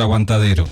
Aguantadero.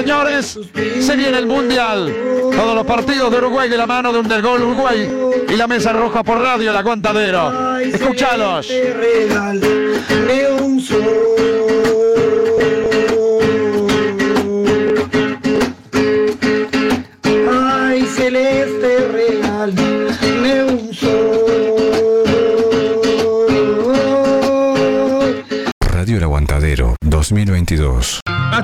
Señores, se viene el Mundial. Todos los partidos de Uruguay de la mano de un del gol Uruguay y la mesa roja por radio, el aguantadero. Escuchalos.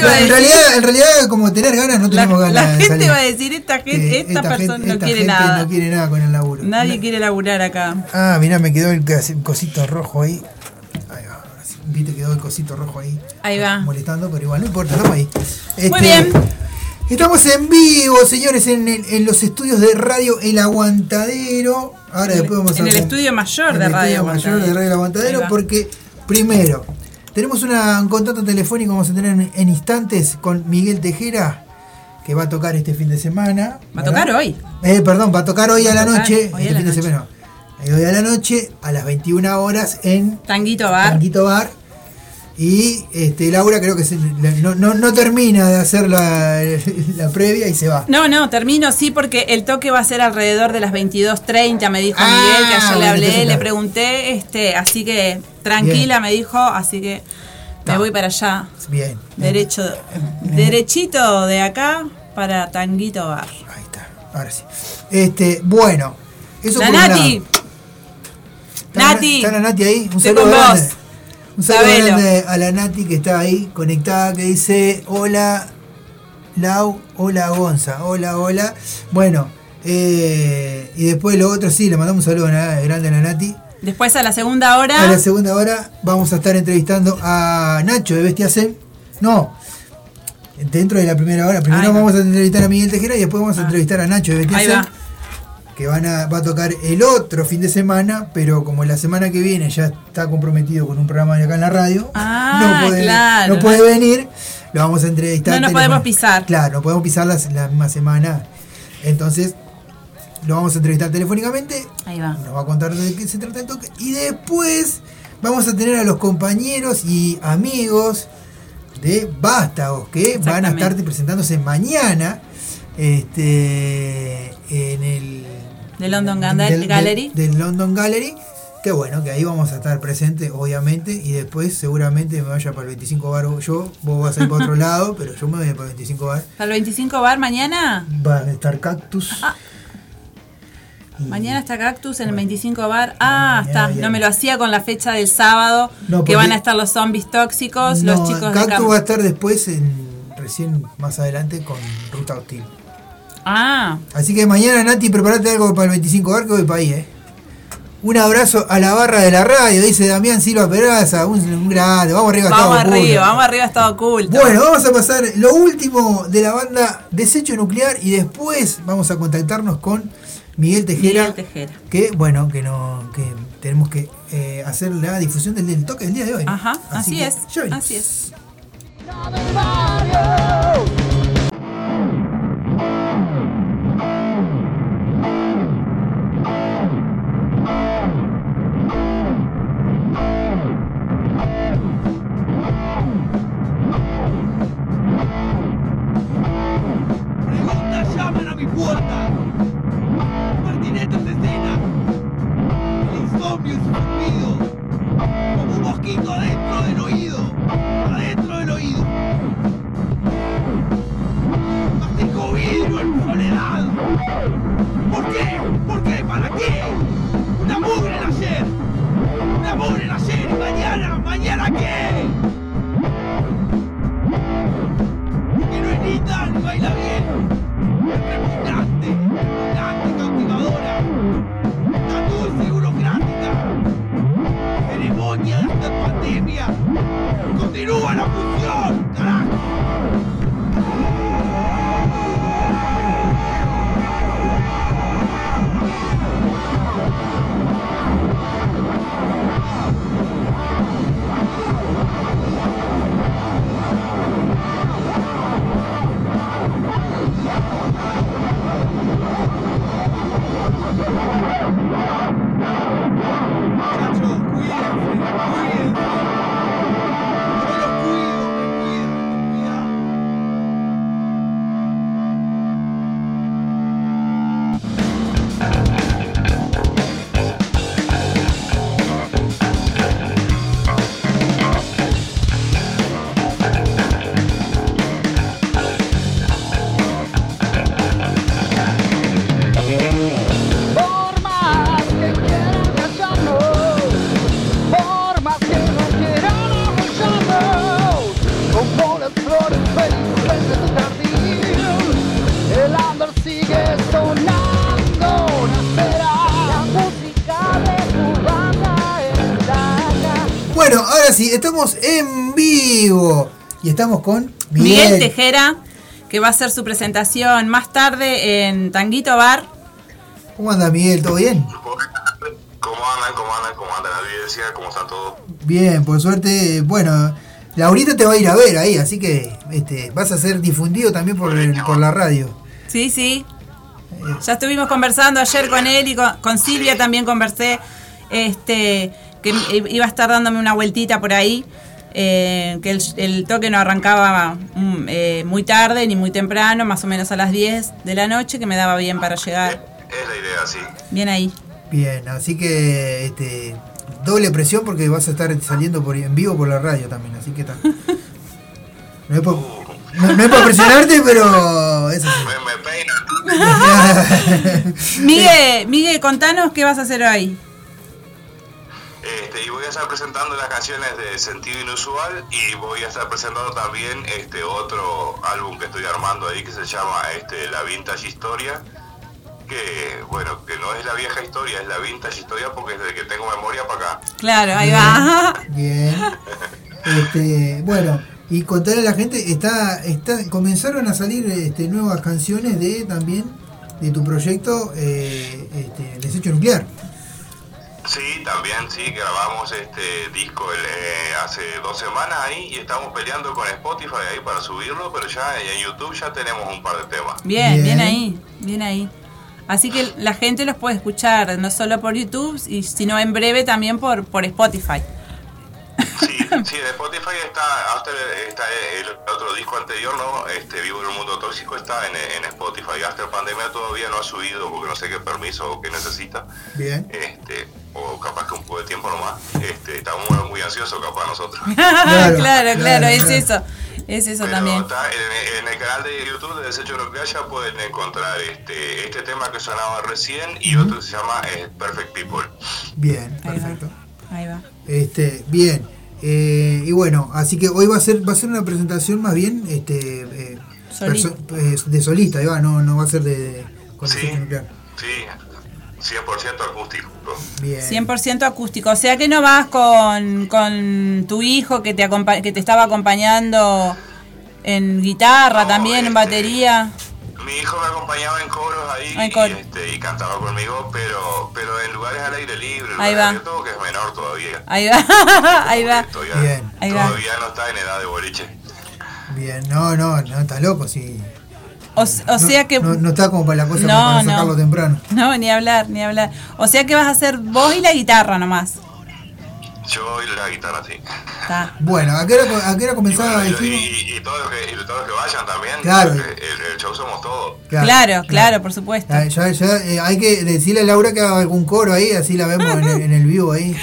Gente va a en, decir, realidad, en realidad, como tener ganas, no la, tenemos ganas. la de gente salir. va a decir, esta, gente, Que esta, persona gente- no esta quiere gente nada. No quiere nada con el laburo. Nadie quiere laburar acá. Ah, mirá, me quedó el cosito rojo ahí. Ahí va. Viste, quedó el cosito rojo ahí. Ahí va. Molestando, pero igual no importa, estamos ahí. Este, Muy bien. Estamos en vivo, señores, en, el- en los estudios de Radio El Aguantadero. Ahora después vamos en a el com- estudio mayor en de el Radio estudio mayor de. Radio El Aguantadero, porque primero, tenemos una- un contacto telefónico, vamos a tener en, en instantes con Miguel Tejera, que va a tocar este fin de semana. Va a tocar hoy. Eh, perdón, va a tocar hoy Va a la a tocar noche, hoy a este la fin de noche. semana. Eh, Hoy a la noche, a las 21 horas en Tanguito Bar. Tanguito Bar. Y este, Laura creo que se- la- no, no- no termina de hacer la, la previa y se va. No, no, termino sí porque el toque va a ser alrededor de las 22.30, me dijo Ah, Miguel, que ayer le hablé, le claro. pregunté, este, así que tranquila, me dijo, así que me voy para allá. Bien. Derecho, derechito de acá para Tanguito Bar. Ahí está, ahora sí. Este, bueno, eso La por Nati, lado. ¿Está la- Nati, ¿Está la Nati ahí? Un saludo. Un saludo grande a la Nati que está ahí conectada, que dice, hola Lau, hola Gonza, hola, hola. Bueno, eh, y después lo otro, sí, le mandamos un saludo a- grande a la Nati. después a la segunda hora, A la segunda hora vamos a estar entrevistando a Nacho de Bestia Zen. No, dentro de la primera hora. Primero vamos a entrevistar a Miguel Tejera y después vamos a Ah. entrevistar a Nacho de Bestia va. Que van a, va a tocar el otro fin de semana, pero como la semana que viene ya está comprometido con un programa de acá en la radio, Ah, no, puede, claro. no puede venir, lo vamos a entrevistar. No nos podemos pisar. Claro, no podemos pisar las- la misma semana. Entonces, lo vamos a entrevistar telefónicamente Ahí va. nos va a contar de qué se trata el toque. Y después vamos a tener a los compañeros y amigos de Vástagos que van a estar presentándose mañana este, en el De London del- Gallery. Del, London Gallery. Que bueno, que ahí vamos a estar presentes, obviamente, y después seguramente me vaya para el 25 bar yo, vos vas a ir para otro lado, pero yo me voy para el 25 bar. ¿Para el 25 bar mañana? Va a estar Cactus. Ah. Mañana está Cactus en el 25 bar. Ah, Mañana está. No me lo hacía con la fecha del sábado. No, que van a estar los zombies tóxicos, No, los chicos de Cactus va a estar después, en, recién más adelante, con Ruta Hostil. Ah, Así que mañana, Nati, prepárate algo para el 25 bar que voy para ahí, ¿eh? Un abrazo a la barra de la radio, dice Damián Silva Peraza, un, un grande, vamos arriba. Vamos Estado arriba, Oculto. vamos arriba, estado oculto. Bueno, vamos a pasar lo último de la banda Desecho Nuclear y después vamos a contactarnos con Miguel Tejera, Miguel Tejera. que bueno, que no, que tenemos que eh, hacer la difusión del, del toque del día de hoy. Ajá, así, que es. Así es. Estamos en vivo y estamos con Miguel Miguel. Tejera, que va a hacer su presentación más tarde en Tanguito Bar. ¿Cómo anda Miguel? ¿Todo bien? ¿Cómo andan? ¿Cómo andan? ¿Cómo anda la audiencia? ¿Cómo está todo? Bien, por suerte, bueno, Laurita te va a ir a ver ahí, así que este, vas a ser difundido también por, el- por la radio. Sí, sí. Ya estuvimos conversando ayer con él y con, con Silvia también conversé. Este, que iba a estar dándome una vueltita por ahí. eh, que el, el toque no arrancaba mm, eh, muy tarde ni muy temprano, más o menos a las 10 de la noche, que me daba bien para llegar. Es la idea, sí. Bien ahí. Bien, así que este, doble presión porque vas a estar saliendo por, en vivo por la radio también, así que está. No es por, no, no presionarte, pero eso sí. Miguel, Miguel, contanos qué vas a hacer hoy. Este, y voy a estar presentando las canciones de Sentido Inusual y voy a estar presentando también este otro álbum que estoy armando ahí que se llama este, La Vintage Historia. Que bueno, que no es la vieja historia, es la vintage historia porque desde que tengo memoria para acá. Claro, ahí va. Bien. Este, bueno, y contarle a la gente, está, está, comenzaron a salir este, nuevas canciones de también de tu proyecto eh, este, Desecho Nuclear. Sí, también sí, grabamos este disco el, eh, hace dos semanas ahí y estamos peleando con Spotify ahí para subirlo, pero ya en YouTube ya tenemos un par de temas. Bien, bien, Bien. ahí, bien ahí. Así que la gente los puede escuchar no solo por YouTube, y, sino en breve también por, por Spotify. Sí, sí, en Spotify está, After está el otro disco anterior, ¿no? Este Vivo en un mundo tóxico está en, en Spotify. After Pandemia todavía no ha subido porque no sé qué permiso o qué necesita. Bien. Este, o capaz que un poco de tiempo nomás. Este, estamos muy, muy ansiosos capaz nosotros. claro, claro, claro, es eso. Es eso Pero también. está en, en el canal de YouTube de Desecho Nuclear ya pueden encontrar este, este tema que sonaba recién y otro que se llama eh, Perfect People. Bien, Ahí va. perfecto. Ahí va. Este, bien. Eh, y bueno, así que hoy va a ser va a ser una presentación más bien este eh, Solista. eh, de solista, no, no va a ser de, de con Sí. Nuclear. Sí, 100% acústico. Bien. 100% acústico. O sea que no vas con, con tu hijo que te, acompa- que te estaba acompañando en guitarra también, en batería. Mi hijo me acompañaba en coros ahí En y, este, y cantaba conmigo, pero pero en lugares al aire libre. Ahí va. que es menor todavía. Ahí va, ahí va. Todavía, Bien. Ahí va. todavía no está en edad de boliche. Bien, no, no, no, está loco, sí. O, sea que... No, no está como para la cosa No, para no. sacarlo temprano. No, ni hablar, ni hablar. O sea que vas a hacer vos y la guitarra nomás. Yo y la guitarra, sí. Está. Bueno, ¿a qué hora, a qué hora comenzaba? Y, dijimos? y, y todos los que, y todos los que vayan también. Claro. El, el show somos todos. Claro, claro, por supuesto. Ah, Ya, ya, eh, hay que decirle a Laura que haga algún coro ahí, así la vemos en el, en el vivo ahí,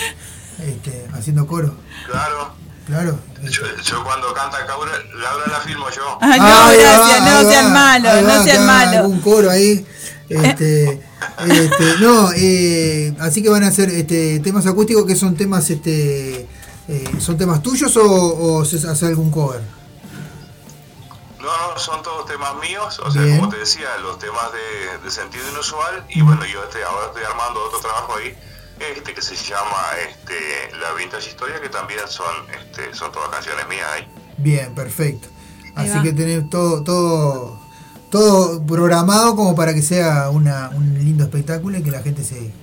este, haciendo coro. Claro. Claro. Yo, yo cuando canta Laura, Laura la filmo yo. Ay, no, va, gracias, ahí no sean va, malos, no va, sean malos. Algún coro ahí. Este, este, no, eh, así que van a hacer este, temas acústicos que son temas, este, eh, son temas tuyos o, o se hace algún cover. No, no, son todos temas míos, o sea, Bien. como te decía, los temas de, de sentido inusual, y bueno, yo este, ahora estoy armando otro trabajo ahí, este que se llama este, La Vintage Historia, que también son, este, son todas canciones mías ahí. Bien, perfecto. Así que tenés todo, todo, todo programado como para que sea una, un lindo espectáculo y que la gente se,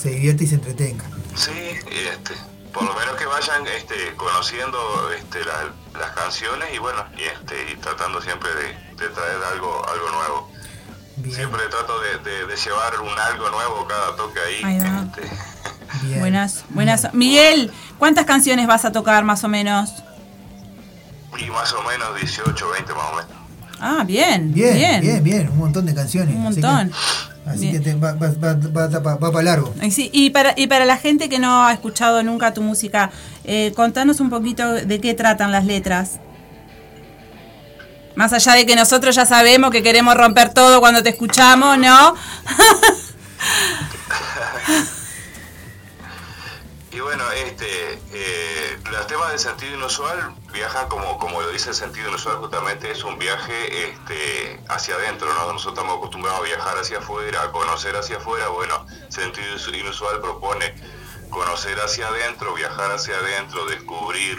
se divierta y se entretenga. Sí, y este, por lo menos que vayan este, conociendo este, la- las canciones y bueno, y, este, y tratando siempre de, de traer algo, algo nuevo. Siempre trato de, de- de llevar un algo nuevo cada toque ahí. Este, Buenas, buenas. Miguel, ¿cuántas canciones vas a tocar más o menos? y más o menos 18, 20 más o menos. Ah, bien, Bien, bien. bien, bien, un montón de canciones. Un así que- montón. Así que, te- va, va, va, va- para largo. Sí, y para, y para la gente que no ha escuchado nunca tu música, eh, contanos un poquito de qué tratan las letras. Más allá de que nosotros ya sabemos que queremos romper todo cuando te escuchamos, ¿no? Y bueno, este, eh, los temas de sentido inusual viajan como, como lo dice el sentido inusual, justamente es un viaje este, hacia adentro, ¿no? Nosotros estamos acostumbrados a viajar hacia afuera, a conocer hacia afuera, bueno, sentido inusual propone conocer hacia adentro, viajar hacia adentro, descubrir,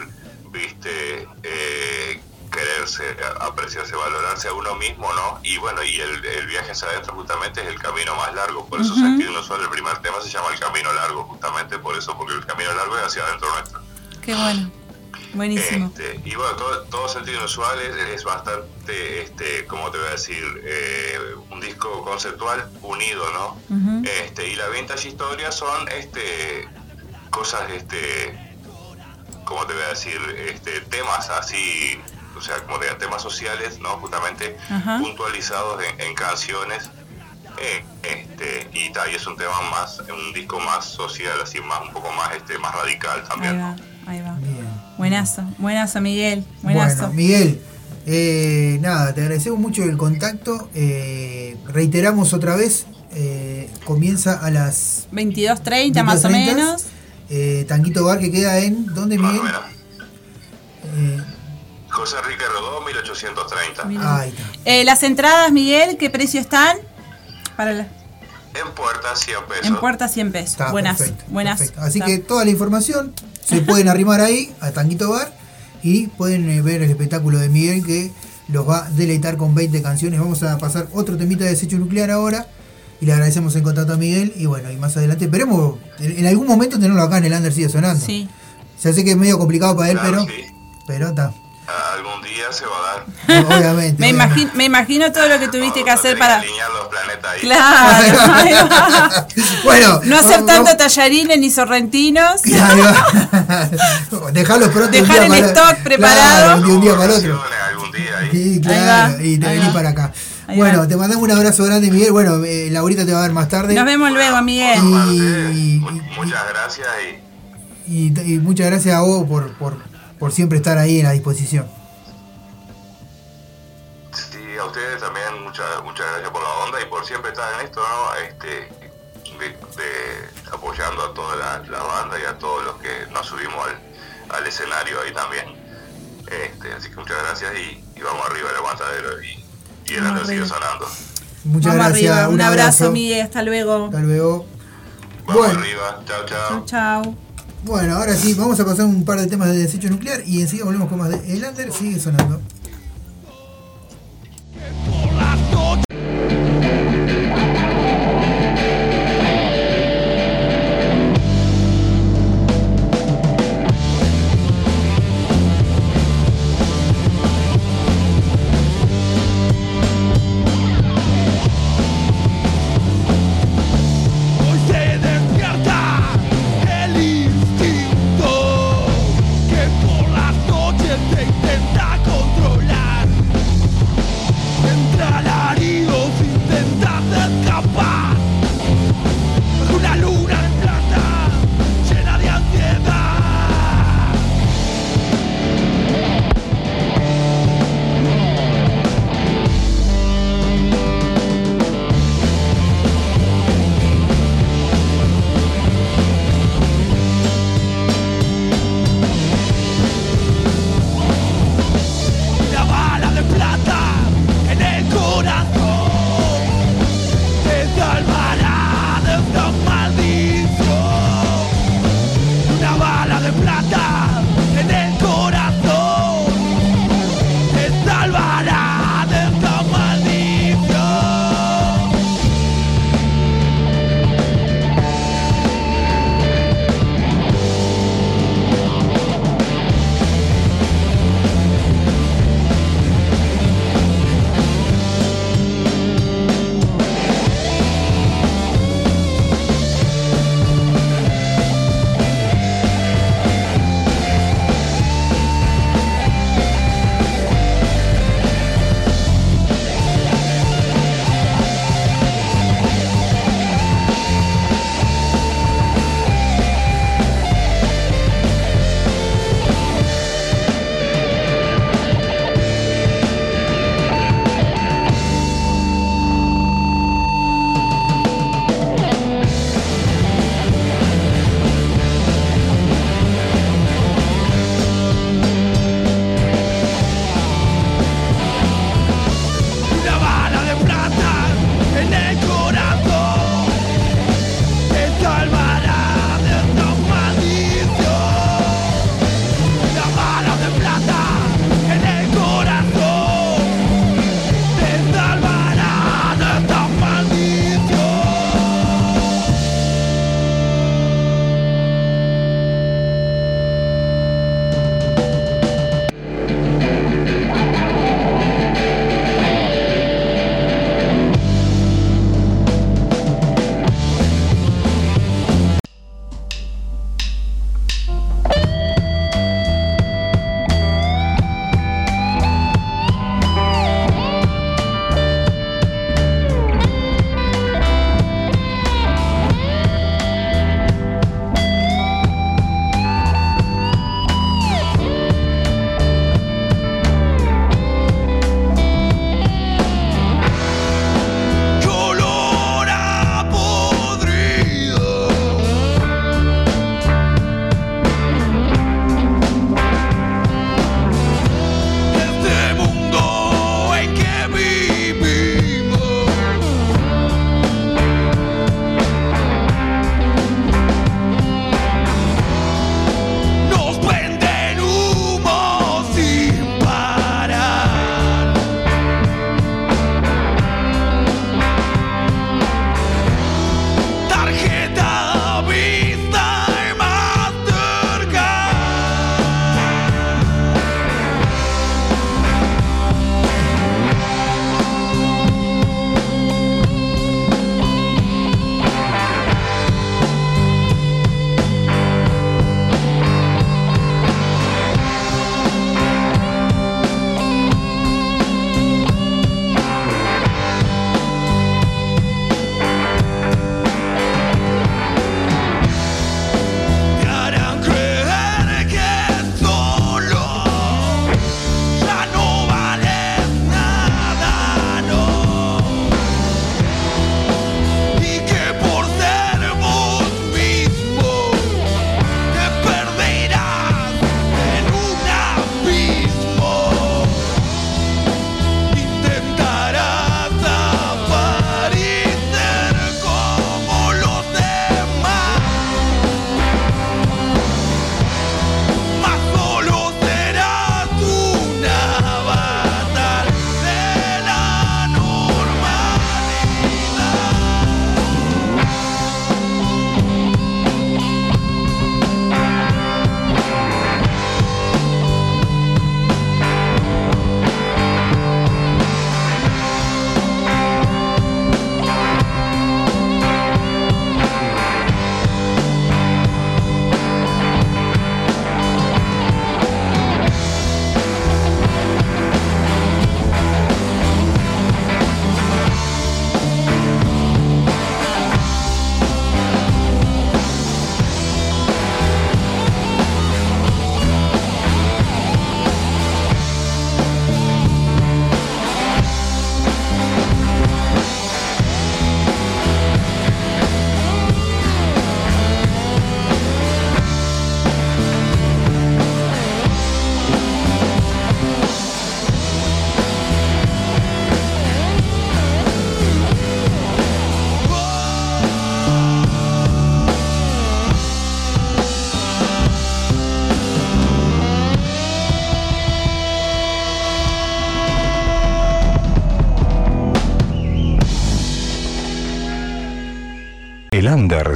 viste, eh, quererse, apreciarse, valorarse a uno mismo, ¿no? Y bueno, y el, el viaje hacia adentro justamente es el camino más largo, por eso sentido inusual, el primer tema se llama el camino largo, justamente por eso, porque el camino largo es hacia adentro nuestro. Qué bueno. Buenísimo. Este, y bueno, todo, todo sentido inusual es, es bastante, este, ¿cómo te voy a decir? Eh, un disco conceptual unido, ¿no? Este, y la vintage historia son este, cosas, este, ¿cómo te voy a decir? Este, temas así, o sea, como digo, temas sociales, ¿no? Justamente Ajá. puntualizados en, en canciones. Eh, este, y, y es un tema más, un disco más social, así más, un poco más, este, más radical Ahí también. va, ahí va. Buenazo, buenazo, Miguel. Buenazo. Bueno, Miguel, eh, nada, te agradecemos mucho el contacto. eh, reiteramos otra vez, eh, comienza a las 22.30 más o 22:30, menos. eh, Tanguito Bar que queda en, ¿dónde Miguel? José Enrique Rodó, 1830. ahí está. Eh, las entradas, Miguel, ¿qué precio están? Para la- En puerta 100 pesos. en puerta 100 pesos. Está, buenas, perfecto, buenas. perfecto. Así que toda la información se pueden arrimar ahí a Tanguito Bar y pueden eh, ver el espectáculo de Miguel que los va a deleitar con 20 canciones. Vamos a pasar otro temita de desecho nuclear ahora y le agradecemos el contacto a Miguel y bueno, y más adelante esperemos en, en algún momento tenerlo acá en el Under sigue sonando. Sí. Ya sé que es medio complicado para él, Claro, pero sí. pero está. Algún día se va a dar. Obviamente. Me, imagino, me imagino todo lo que tuviste que hacer para. Alinear los planetas ahí. Claro. ahí. Bueno, No hacer vamos- tanto tallarines ni sorrentinos. Ahí va. Dejarlos pronto. Dejar el para- stock preparado. Claro, de un día para otro. Algún día ahí. Sí, Ahí claro, va, y te ahí venís para acá. Ahí bueno, va. te mandamos un abrazo grande, Miguel. Bueno, eh, Laurita te va a ver más tarde. Nos vemos luego, Miguel. Y, Muchas gracias y y- y muchas gracias a vos por, por, por siempre estar ahí en la disposición. sí, a ustedes también muchas muchas gracias por la onda y por siempre estar en esto, ¿no? Este, de, de- apoyando a toda la, la banda y a todos los que nos subimos al, al escenario ahí también. Este, así que muchas gracias y, y vamos arriba el aguantadero y, y el Vamos sigue sonando. Muchas Vamos gracias. arriba. Un abrazo, Miguel. Hasta luego. Hasta luego. Vamos Bueno. arriba. Chao, chao. Chau, chau. Bueno, ahora sí, vamos a pasar un par de temas de desecho nuclear y enseguida volvemos con más de El Under sigue sonando.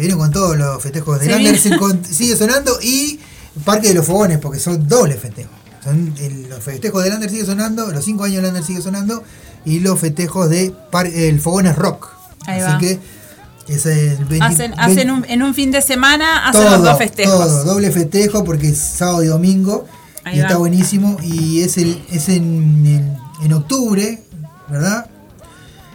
se vienen con todos los festejos con- sigue sonando y Parque de los Fogones, porque son dobles festejos. Son el- los festejos del Under sigue sonando, los 5 años del Under sigue sonando y los festejos de Par- el Fogones Rock. Ahí Así va. que es el 20 Hacen, 20 hacen un- en un fin de semana hacen todo, los dos festejos. todo, doble festejo porque es sábado y domingo Ahí y va. está buenísimo y es el es en, en, en octubre, ¿verdad?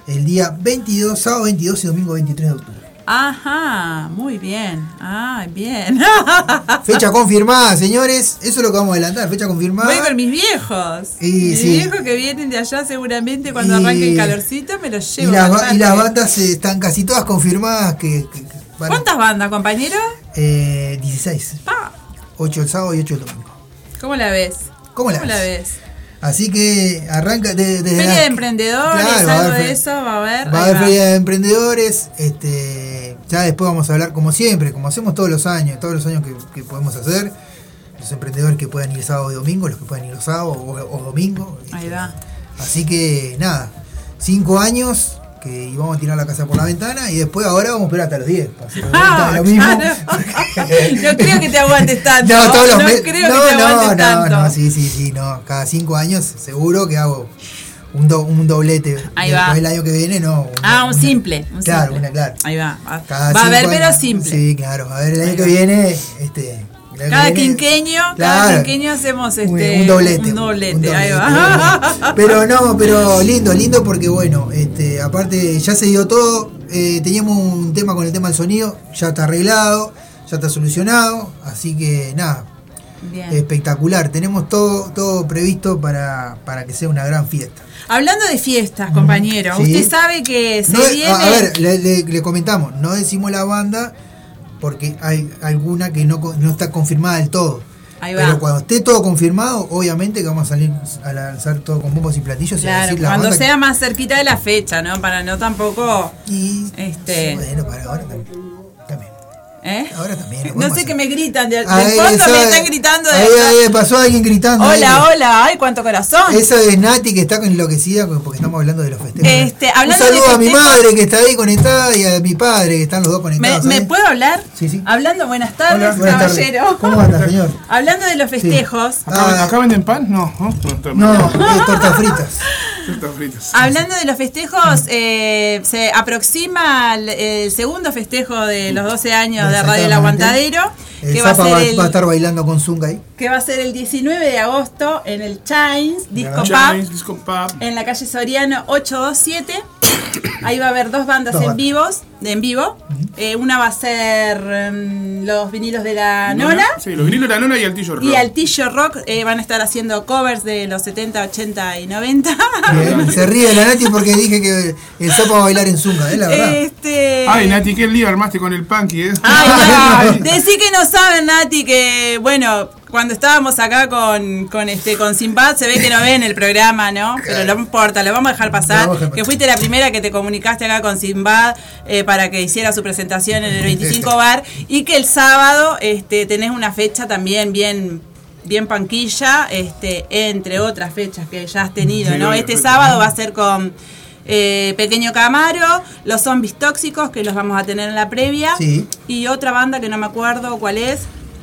El día 22, sábado 22 y domingo 23 de octubre. Ajá, muy bien. Ah, bien. Fecha confirmada, señores. Eso es lo que vamos a adelantar, fecha confirmada. Voy con mis viejos. Y mis sí. viejos que vienen de allá seguramente cuando Y- arranque el calorcito me los y, llevo. las, y las bandas eh, están casi todas confirmadas que, que- que van a- ¿Cuántas bandas, compañero? eh, 16. Ah. 8 el sábado y 8 el domingo. ¿Cómo la ves? ¿Cómo la ves? ves? Así que arranca de, desde Feria la- de emprendedores, Claro, algo haber de eso va a haber. Va a haber feria de emprendedores, este, ya después vamos a hablar como siempre, como hacemos todos los años, todos los años que, que podemos hacer, los emprendedores que puedan ir sábado y domingo, los que puedan ir los sábados o, o domingo. Ahí va. Así que nada, cinco años que íbamos a tirar la casa por la ventana y después ahora vamos a esperar hasta los 10. para hacer Ah, lo mismo. no creo que te aguantes tanto. No, todos los no creo no, que te no, aguantes no, tanto. no, sí, sí, sí, no. Cada cinco años seguro que hago un, do- un doblete. Ahí Después va. El año que viene no. Ah, un simple. un Claro, simple. una, claro. Ahí va. Va, Cada va a haber, pero simple. Sí, claro. A ver, el año Ahí que va. viene, este. Cada quinqueño, cada quinqueño hacemos este un doblete, un doblete, un ahí va. Pero no, pero lindo, lindo porque bueno, este, aparte ya se dio todo, eh, teníamos un tema con el tema del sonido, ya está arreglado, ya está solucionado, así que nada, Bien. espectacular, tenemos todo, todo previsto para, para que sea una gran fiesta. Hablando de fiestas, compañero, Sí. usted sabe que se No, viene. a, ver, le, le- le comentamos, no decimos la banda porque hay alguna que no, no está confirmada del todo. Ahí va. Pero cuando esté todo confirmado, obviamente que vamos a salir a lanzar todo con bombos y platillos. y a Claro, decir la cuando que- sea más cerquita de la fecha, ¿no? Para no tampoco. este. Bueno, para ahora también. ¿Eh? Ahora también. No sé qué me gritan de, del Ahí, fondo, esa- me están gritando de ahí, ahí pasó alguien gritando. ahí. Hola, hola, ay, cuánto corazón. Eso es Nati que está enloquecida porque estamos hablando de los festejos. Este, hablando Un saludo de a mi madre que está ahí conectada y a mi padre que están los dos ¿Me, conectados. me puedo hablar? Sí, sí. Hablando, buenas tardes, Hola, buenas tardes. caballero. ¿Cómo anda, señor? Hablando de los festejos, Ah, ¿Acá venden pan? No, no, No, tortas fritas. Tortas fritas. hablando de los festejos, eh, se aproxima el, el segundo festejo de los 12 años de Radio El. Aguantadero, El que va a Zapa ser va, el va a estar bailando con Zunga ahí. que va a ser el 19 de agosto en el Chains Disco Pub Disco Pub. en la calle Soriano 827. Ahí va a haber dos bandas Dos en bandas. vivos, en vivo. Eh, una va a ser em, los vinilos de la Nona. Sí, los vinilos de la nona y Altillo Rock. Y Altillo Rock eh, van a estar haciendo covers de los 70, 80 y 90. Bien, Se ríe la Nati porque dije que el Zapa va a bailar en Zunga, ¿eh? La verdad. Este... Ay, Nati, qué lío armaste con el punky, ¿eh? Ay, no. Decí que no saben, Nati, que bueno, cuando estábamos acá con, con este con Sinbad se ve que no ven el programa, ¿no? Pero no importa, lo vamos a dejar pasar. A Que fuiste la primera que te comunicaste acá con Sinbad eh, para que hiciera su presentación en el 25 bar y que el sábado este, tenés una fecha también bien bien panquilla, este, entre otras fechas que ya has tenido, Sí, ¿no? Este sábado va a ser con eh, Pequeño Camaro, Los Zombies Tóxicos, que los vamos a tener en la previa, Sí. y otra banda que no me acuerdo cuál es,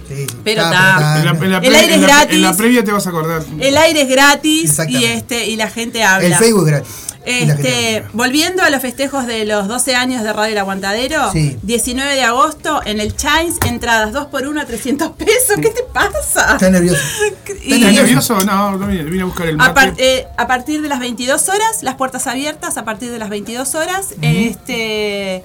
Sí, pero Está, está. En la, en la El aire es gratis. En la previa te vas a acordar. El aire es gratis y este y la gente habla. El Facebook es gratis. Este, volviendo a los festejos de los 12 años de Radio El Aguantadero, Sí. 19 de agosto en el Chains, entradas 2 por 1 a 300 pesos. ¿Qué te pasa? Está nervioso. ¿Estás nervioso? No, no vine, vine a buscar el A, mate. par- eh, a partir de las 22 horas, las puertas abiertas, a partir de las 22 horas, este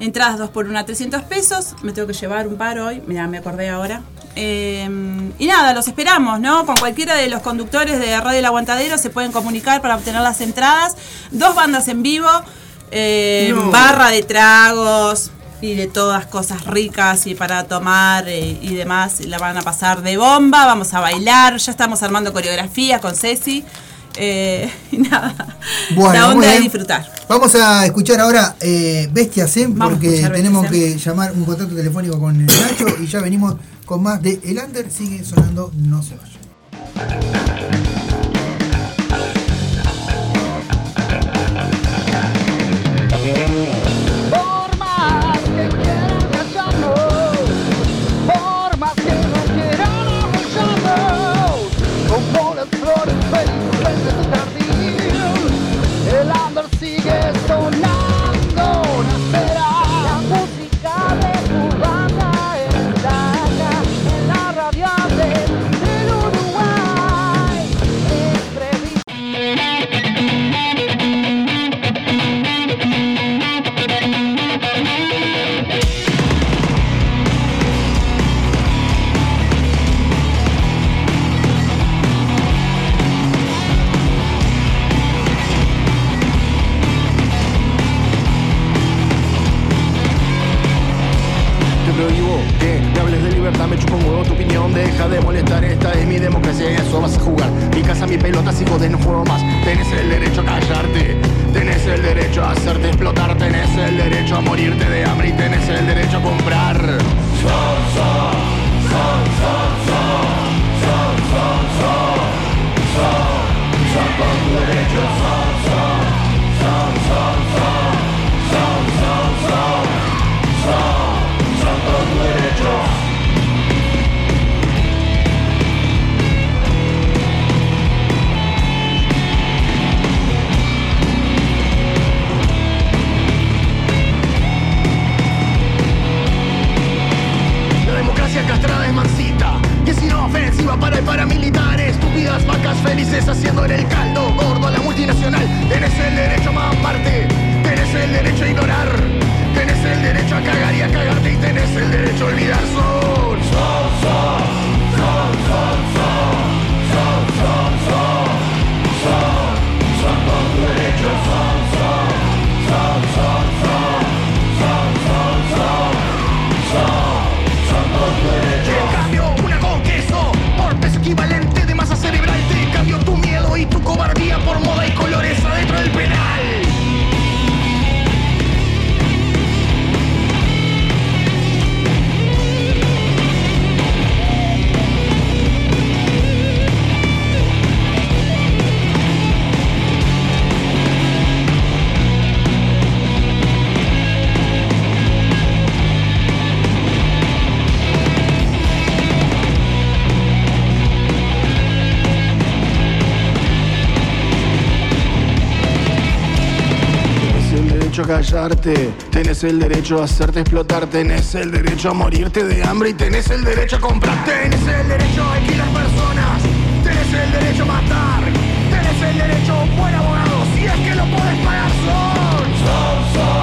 entradas 2 por 1 a 300 pesos, me tengo que llevar un par hoy, mira, me acordé ahora. Eh, y nada, los esperamos, ¿no? Con cualquiera de los conductores de Radio El Aguantadero se pueden comunicar para obtener las entradas. Dos bandas en vivo, eh, No. barra de tragos, y de todas cosas ricas y para tomar eh, y demás. La van a pasar de bomba, vamos a bailar, ya estamos armando coreografía con Ceci. Eh, nada, Bueno, la onda de disfrutar. Vamos a escuchar ahora eh, Bestia Zen a porque tenemos Bestia que llamar un contacto telefónico con el Nacho y ya venimos con más de El Under. Sigue sonando, no se vaya. Jodes no juego más. Tenés el derecho a callarte, tenés el derecho a hacerte explotar, tenés el derecho a morirte de hambre y tenés el derecho a comprar. Son, son, son, son, son, son, son, son, son, son son, son, ofensiva para el paramilitar Estúpidas vacas felices haciendo en el caldo Gordo a la multinacional Tenés el derecho a mamarte Tenés el derecho a ignorar Tenés el derecho a cagar y a cagarte Y tenés el derecho a olvidar Son, son, son Son, son, son Son, son, son Son, son con tu callarte, tenés el derecho a hacerte explotar, tenés el derecho a morirte de hambre. Y tenés el derecho a comprar, tenés el derecho a alquilar personas, tenés el derecho a matar, tenés el derecho a un buen abogado, si es que lo podés pagar, son, son, son,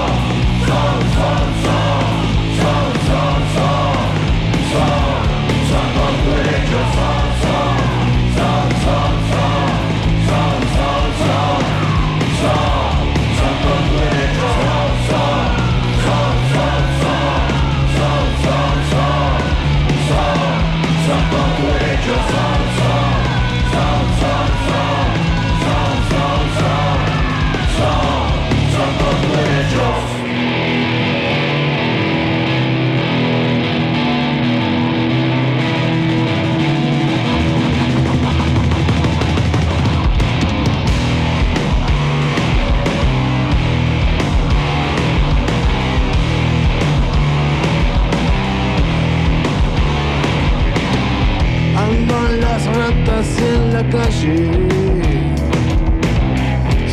en la calle,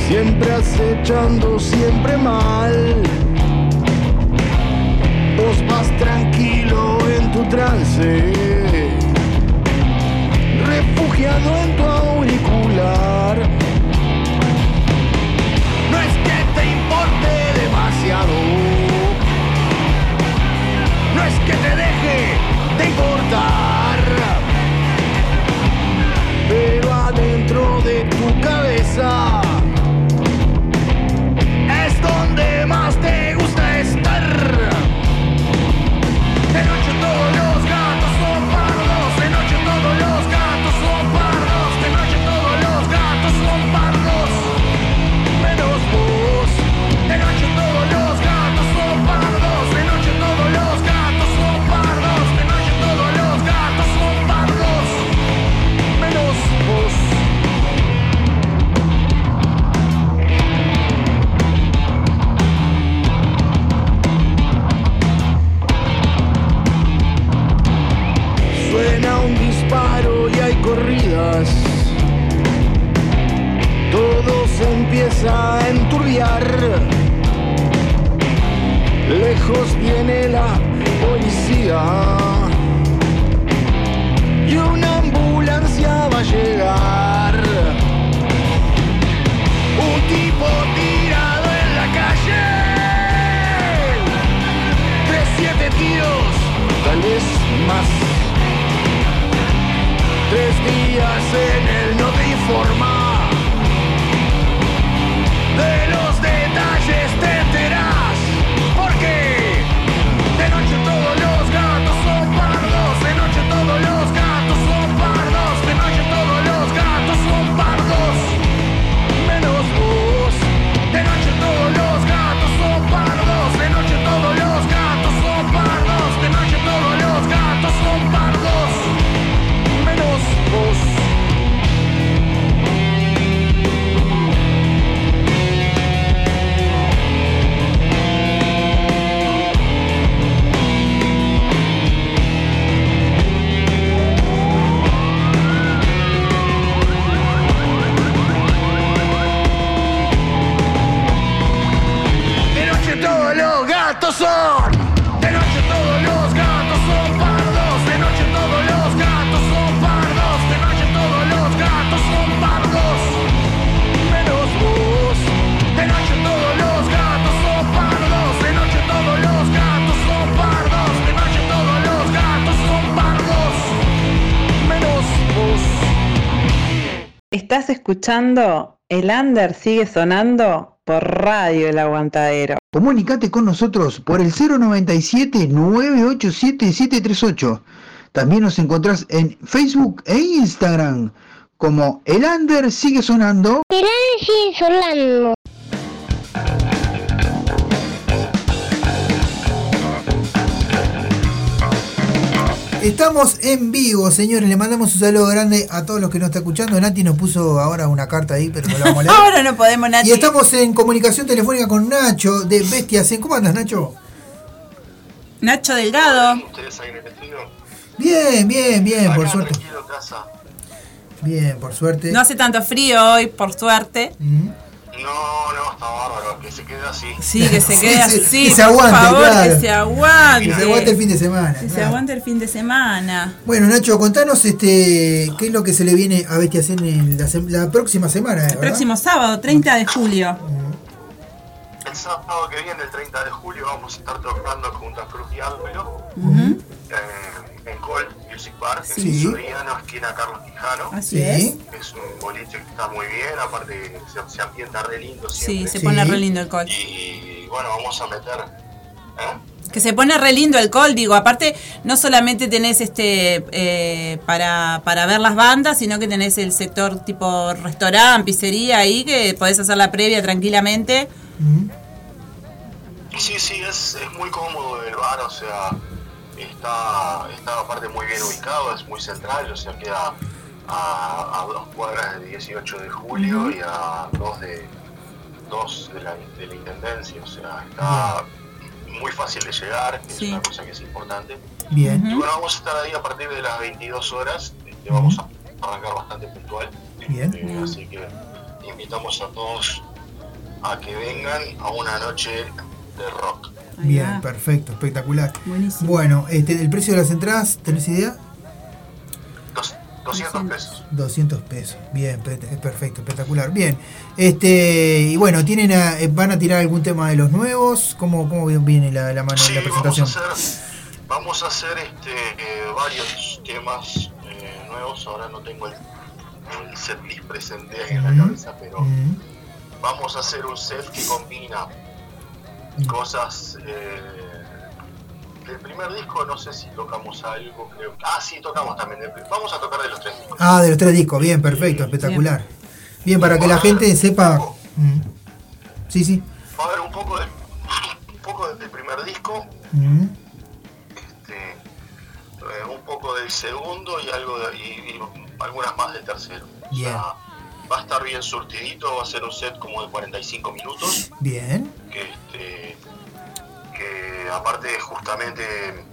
siempre acechando, siempre mal. Vos vas tranquilo en tu trance, refugiado en tu empieza a enturbiar. Lejos viene la policía y una ambulancia va a llegar. Un tipo tirado en la calle. Tres, siete tiros, tal vez más. Tres días en el Estás escuchando El Under sigue sonando por Radio El Aguantadero. Comunicate con nosotros por el 097-987-738. También nos encontrás en Facebook e Instagram como El Under sigue sonando. El aire sigue sonando. Estamos en vivo, señores. Le mandamos un saludo grande a todos los que nos están escuchando. Nati nos puso ahora una carta ahí, pero no la vamos a leer. Ahora no podemos, Nati. Y estamos en comunicación telefónica con Nacho de Bestias. ¿Cómo andas, Nacho? Nacho Delgado. ¿Ustedes ahí en el estudio? Bien, bien, bien, por suerte. casa. Bien, por suerte. No hace tanto frío hoy, por suerte. No, no, está bárbaro, que se quede así. Sí, que se quede sí, así. que se por aguante, favor, claro. que se aguante. Que se aguante el fin de semana. Que se aguante el fin de semana. Bueno, Nacho, contanos este qué es lo que se le viene a Bestias en la, próxima semana, ¿verdad? Próximo sábado, 30 de julio. El sábado que viene, el 30 de julio, vamos a estar tocando junto a Cruz y Álvaro eh, en Col Music Bar, Sí. en Soriano, esquina Carlos Quijano. Así Sí. es. Es un boliche que está muy bien, aparte se, se ambienta re lindo Sí, siempre. se pone re lindo el col. Y bueno, vamos a meter. ¿eh? Que se pone re lindo el col, digo, aparte no solamente tenés este eh, para, para ver las bandas, sino que tenés el sector tipo restaurante, pizzería ahí, que podés hacer la previa tranquilamente. Sí, sí, es, es muy cómodo el bar, o sea, está, está aparte muy bien ubicado, es muy central, o sea, queda a, a dos cuadras del 18 de julio y a dos de, dos de, la, de la intendencia, o sea, está muy fácil de llegar, que Sí. es una cosa que es importante. Bien. Y bueno, vamos a estar ahí a partir de las 22 horas, este, vamos a arrancar bastante puntual, Bien. eh, así que invitamos a todos a que vengan a una noche de rock. Bien, perfecto, espectacular. Buenísimo. Bueno, este, el precio de las entradas, ¿tenés idea? Dos- 200 pesos. 200 pesos. Bien, perfecto, espectacular. Bien. Este, y bueno, tienen a- eh, van a tirar algún tema de los nuevos. ¿Cómo, cómo viene la, la mano Sí, la vamos a presentación? hacer, vamos a hacer este, eh, varios temas eh, nuevos. Ahora no tengo el, el set list presente ahí en la cabeza, pero vamos a hacer un set que combina cosas eh, del primer disco. No sé si tocamos algo, creo. Ah, sí, tocamos también. Vamos a tocar de los tres discos. Ah, de los tres discos. Bien, perfecto, espectacular. Bien, para que la gente sepa. Mm. Sí, sí. Va a haber un poco, de, un poco del primer disco, Mm. este, eh, un poco del segundo y algo de- y, y algunas más del tercero. O Bien. sea, va a estar bien surtidito, va a ser un set como de 45 minutos, Bien. que este que aparte justamente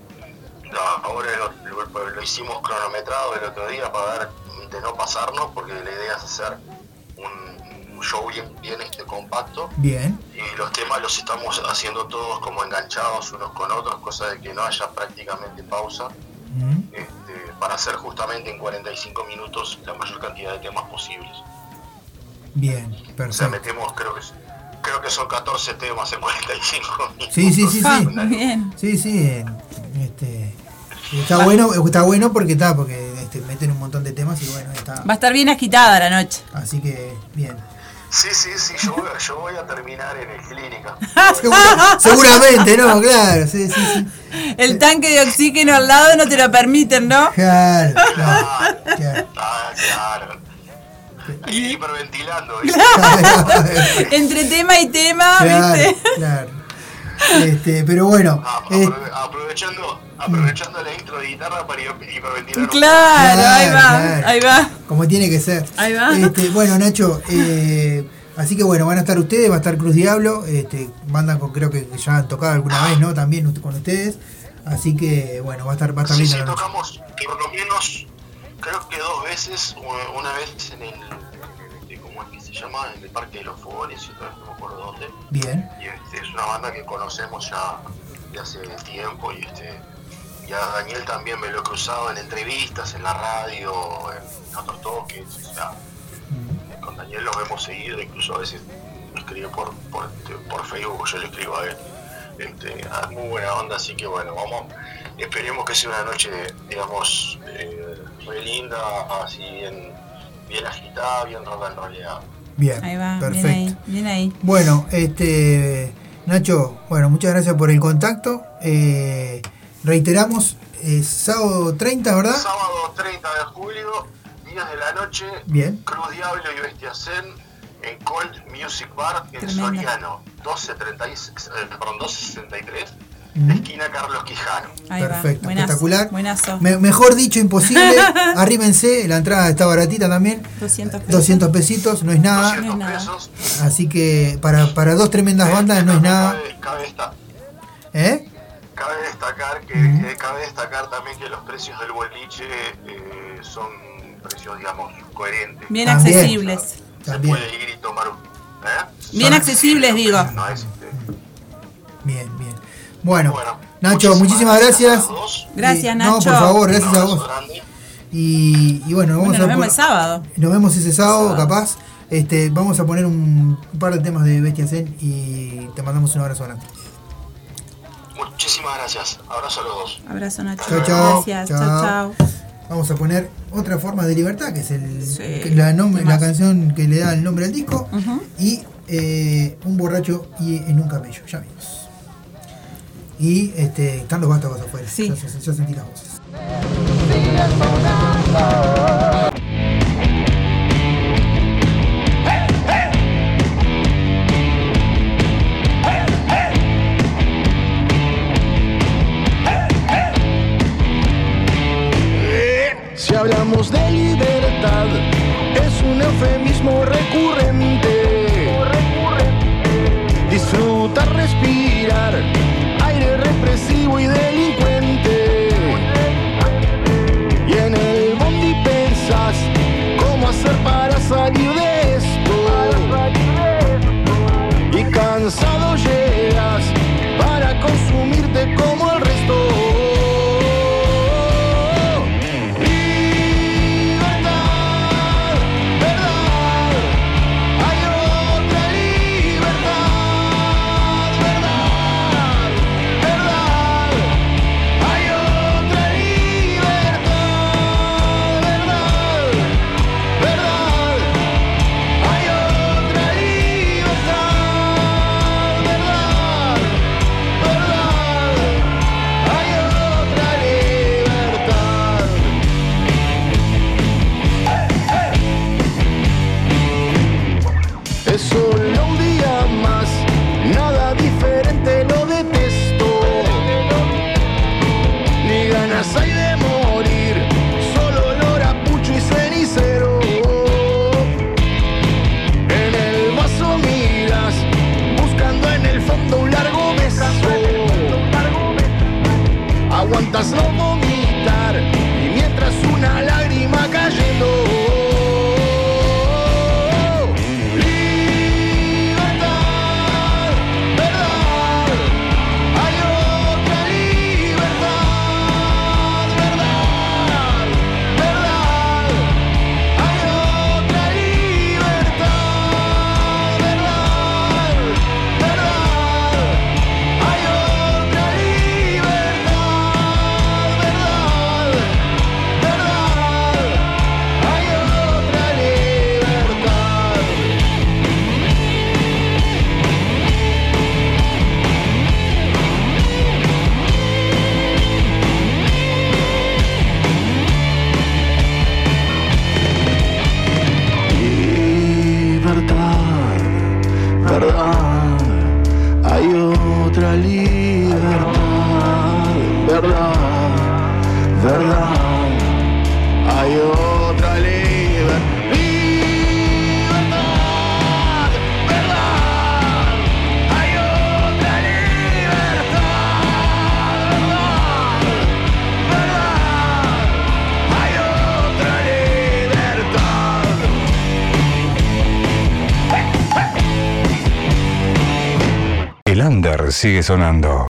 la- ahora lo, lo- lo hicimos cronometrado el otro día para ver de no pasarnos porque la idea es hacer un, un show bien, bien este, compacto. Bien. Y los temas los estamos haciendo todos como enganchados unos con otros, cosa de que no haya prácticamente pausa. este, para hacer justamente en 45 minutos la mayor cantidad de temas posibles. Bien, O sea, perfecto. metemos, creo que, creo que son 14 temas en 45 minutos. Sí, sí, sí, sí. Bien. Sí, sí. en- Este, está bueno, está bueno porque está, porque este, meten un montón de temas y bueno, está. Va a estar bien agitada la noche. Así que, bien. Sí, sí, sí, yo, voy- yo voy a terminar en el clínica. Segura- seguramente, ¿no? Claro, sí, sí, sí. El tanque de oxígeno al lado no te lo permiten, ¿no? Claro, claro, claro. Ah, claro. Y hiperventilando, ¿viste? Entre tema y tema, Claro, ¿viste? claro. Este, pero bueno, eh, Aprove- aprovechando, aprovechando la intro de guitarra para hiper- hiperventilar. un Claro, ahí va, claro. ahí va. como tiene que ser. Ahí va. Este, bueno, Nacho, eh, así que bueno, van a estar ustedes, va a estar Cruz Diablo, este, banda con creo que ya han tocado alguna vez, ¿no? También con ustedes. Así que bueno, va a estar, va a estar Sí, linda sí, la noche. tocamos por lo menos, creo que dos veces, una vez en el, este, ¿cómo es que se llama? En el Parque de los Fogones, y otra vez no me acuerdo dónde. Bien. Y este, es una banda que conocemos ya de hace tiempo y este y a Daniel también me lo he cruzado en entrevistas, en la radio, en otros toques, o sea, con Daniel lo hemos seguido, incluso a veces me escribe por, por, este, por Facebook, yo le escribo a él. Este, ah, muy buena onda, así que bueno, vamos, esperemos que sea una noche, digamos, eh, re linda, así bien, bien agitada, bien rock and rollada. Bien, Ahí va, perfecto. bien ahí, bien ahí. Bueno, este Nacho, bueno, muchas gracias por el contacto. Eh, reiteramos, eh, sábado 30, ¿verdad? Sábado 30 de julio, 10 de la noche, Bien. Cruz Diablo y Bestia Zen en Cold Music Bar en Tremendo. Soriano, 1236, eh, perdón, 1263, Esquina Carlos Quijano. Ahí Perfecto. Buenazo, espectacular. Buenazo. Me- mejor dicho, imposible. Arrímense, la entrada está baratita también. 200 pesos. 200 pesitos, no es nada. No es nada. Así que para, para dos tremendas bandas no es nada. Cabe, cabe esta- ¿Eh? cabe destacar que eh, cabe destacar también que los precios del boliche eh, son precios digamos coherentes. Bien También. accesibles. Se También. puede ir y tomar un ¿eh? Bien accesibles, digo. No este, Bien, bien. Bueno, Bueno, Nacho, muchísimas gracias. Gracias, Eh, Nacho. No, por favor, gracias a vos. Y, y bueno, vamos Bueno, nos a vemos el sábado. Nos vemos ese sábado, capaz. Este, vamos a poner un, un par de temas de Bestia Zen y te mandamos un abrazo grande. Muchísimas gracias. Abrazo a los dos. Abrazo, Nacho. Chao, chao. Gracias. Chao, chao. Vamos a poner otra forma de libertad, que es el, Sí, la, nom- ¿qué la canción que le da el nombre al disco. Y eh, un borracho y en un camello, ya vimos. Y este, están los vástagos afuera. Sí. Ya- ya sentí las voces. Si hablamos de libertad, es un eufemismo recurrente. Sigue sonando.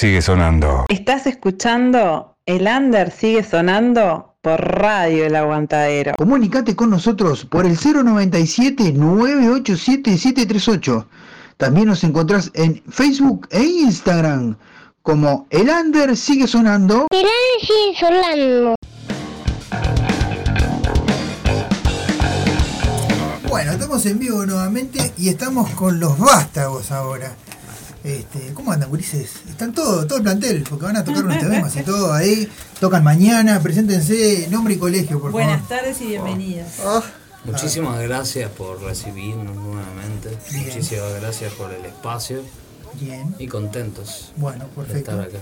Sigue sonando. Estás escuchando El Under sigue sonando por Radio El Aguantadero. Comunicate con nosotros por el 097-987-738. También nos encontrás en Facebook e Instagram como El Under sigue sonando. El aire sigue sonando. Bueno, estamos en vivo nuevamente y estamos con los vástagos ahora. Este, ¿Cómo andan, gurises? Están todo, todo el plantel, porque van a tocar unos temas y todo ahí. Tocan mañana, preséntense, nombre y colegio, por Buenas favor. tardes y bienvenidos. Muchísimas gracias por recibirnos nuevamente. Bien. Muchísimas gracias por el espacio. Bien. Y contentos Bueno, de perfecto. estar acá.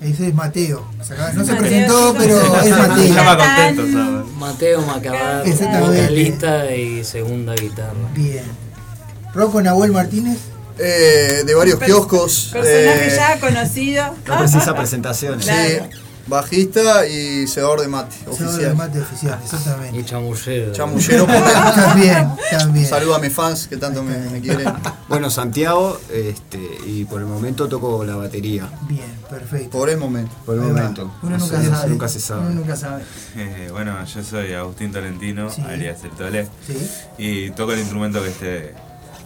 Ese es Mateo. Se No se Mateo, presentó, pero es Mateo. Estaba contento, ¿sabes? Mateo Macabar, Exactamente. vocalista y segunda guitarra. Bien. Rocco Nahuel Martínez. Eh, de varios Per- kioscos. Personaje eh, ya conocido. No precisa presentaciones. Claro. Sí. Bajista y cebador de mate, Cebador de oficial. mate oficial, exactamente. Y chamullero. Chamullero por También, también. Saludo a mis fans que tanto me, me quieren. Bueno, Santiago, este, y por el momento toco la batería. Bien, perfecto. Por el momento. Por el momento. Uno No nunca sabe. Nunca se sabe. Uno nunca sabe. Eh, bueno, yo soy Agustín Tolentino, Sí. alias El Tole. Sí. Y toco el instrumento que esté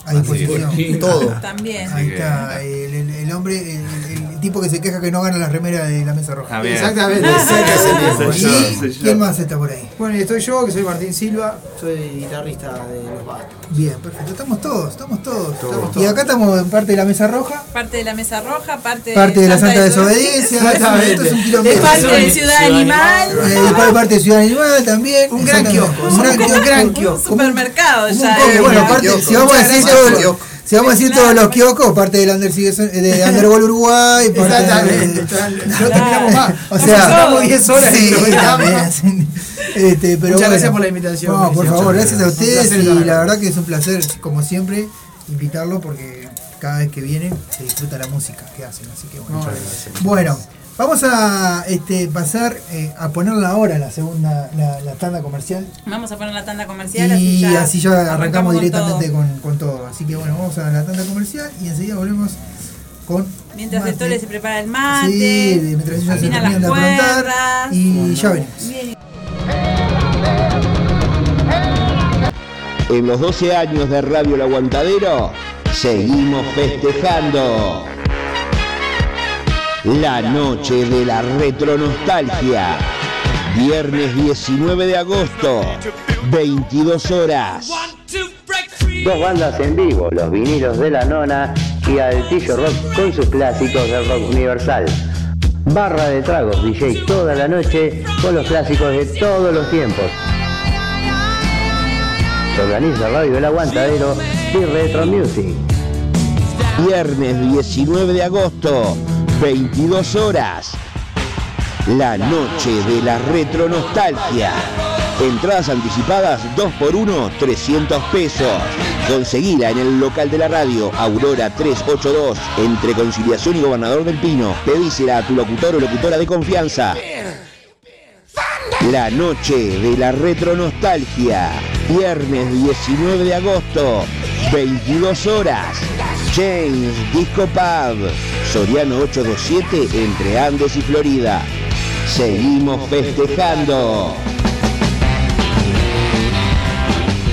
A disposición. Todo. También. Ahí que, está, el, el- el hombre, el, el tipo que se queja que no gana la remera de la mesa roja. Exactamente, ese es el mismo. Soy yo, ¿Y soy yo. quién más está por ahí? Bueno, y estoy yo, que soy Martín Silva, soy guitarrista de Los Bastos. Bien, perfecto. Estamos todos, estamos todos. Todos. Y acá estamos en parte de la mesa roja, Parte de la mesa roja, parte, parte de la Santa Desobediencia. Esto es un de kilómetro. parte de Ciudad Animal, Eh, par- parte de Ciudad Animal también. Un gran kiosco, Un gran kiosco. un un supermercado ya. eh, Bueno, aparte, si vamos a decir. Si vamos a decir todos los kioscos, parte del Under de Underworld Uruguay, parte Exactamente. de- No terminamos más. O sea, estamos 10 horas sí, también. Este, pero Muchas bueno. gracias por la invitación. No, por favor, gracias a ustedes placer y la verdad que es un placer, como siempre, invitarlo porque cada vez que vienen se disfruta la música que hacen, así que bueno. Muchas gracias. Bueno, vamos a este, pasar eh, a ponerla ahora la segunda, la, la tanda comercial Vamos a poner la tanda comercial. y así ya, así ya arrancamos, con directamente todo. con, con todo. Así que bueno, vamos a la tanda comercial y enseguida volvemos con Mientras el. Tole se prepara el mate, Sí, mientras ellos se las aprontar cuerdas. y ya venimos. Bien. En los 12 años de Radio El Aguantadero, seguimos festejando. La noche de la retronostalgia. Viernes 19 de agosto, 22 horas. Dos bandas en vivo, los vinilos de la nona y Altillo Rock con sus clásicos del rock universal. Barra de tragos, DJ toda la noche con los clásicos de todos los tiempos. Se organiza Radio El Aguantadero y Retro Music. Viernes 19 de agosto, 22 horas. La noche de la retronostalgia. Entradas anticipadas 2x1, 300 pesos. Conseguila en el local de la radio, Aurora 382, entre Conciliación y Gobernador del Pino. Pedísela a tu locutor o locutora de confianza. La noche de la retronostalgia. Viernes 19 de agosto, 22 horas. James Disco Pub. Soriano 827 entre Andes y Florida. Seguimos festejando.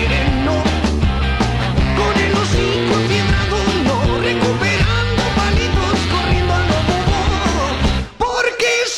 no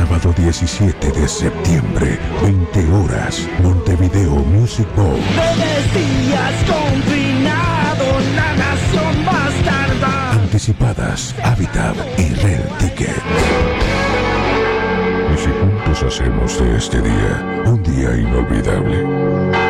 Sábado 17 de septiembre, 20 horas, Montevideo Music Bowl. Días combinado La nación bastarda Anticipadas, Habitat y Red Ticket. Y si juntos hacemos de este día un día inolvidable.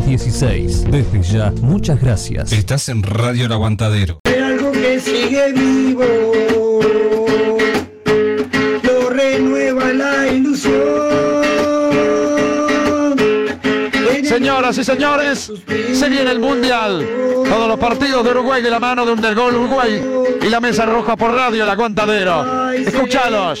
716. Desde ya, muchas gracias. Estás en Radio El Aguantadero. Hay algo que sigue vivo, lo renueva la ilusión. Señoras Señoras y señores, se viene el Mundial. Todos los partidos de Uruguay de la mano de un del gol Uruguay y la mesa roja por radio, el aguantadero. Escuchalos.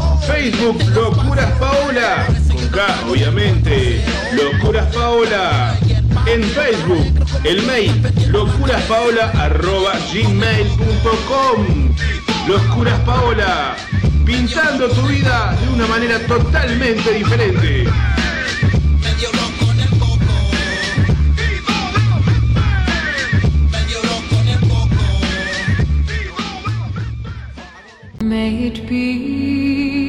Facebook Locuras Paola. Con K, obviamente. Locuras Paola. En Facebook, el mail locuraspaola.gmail.com Locuras Paola. Pintando tu vida de una manera totalmente diferente.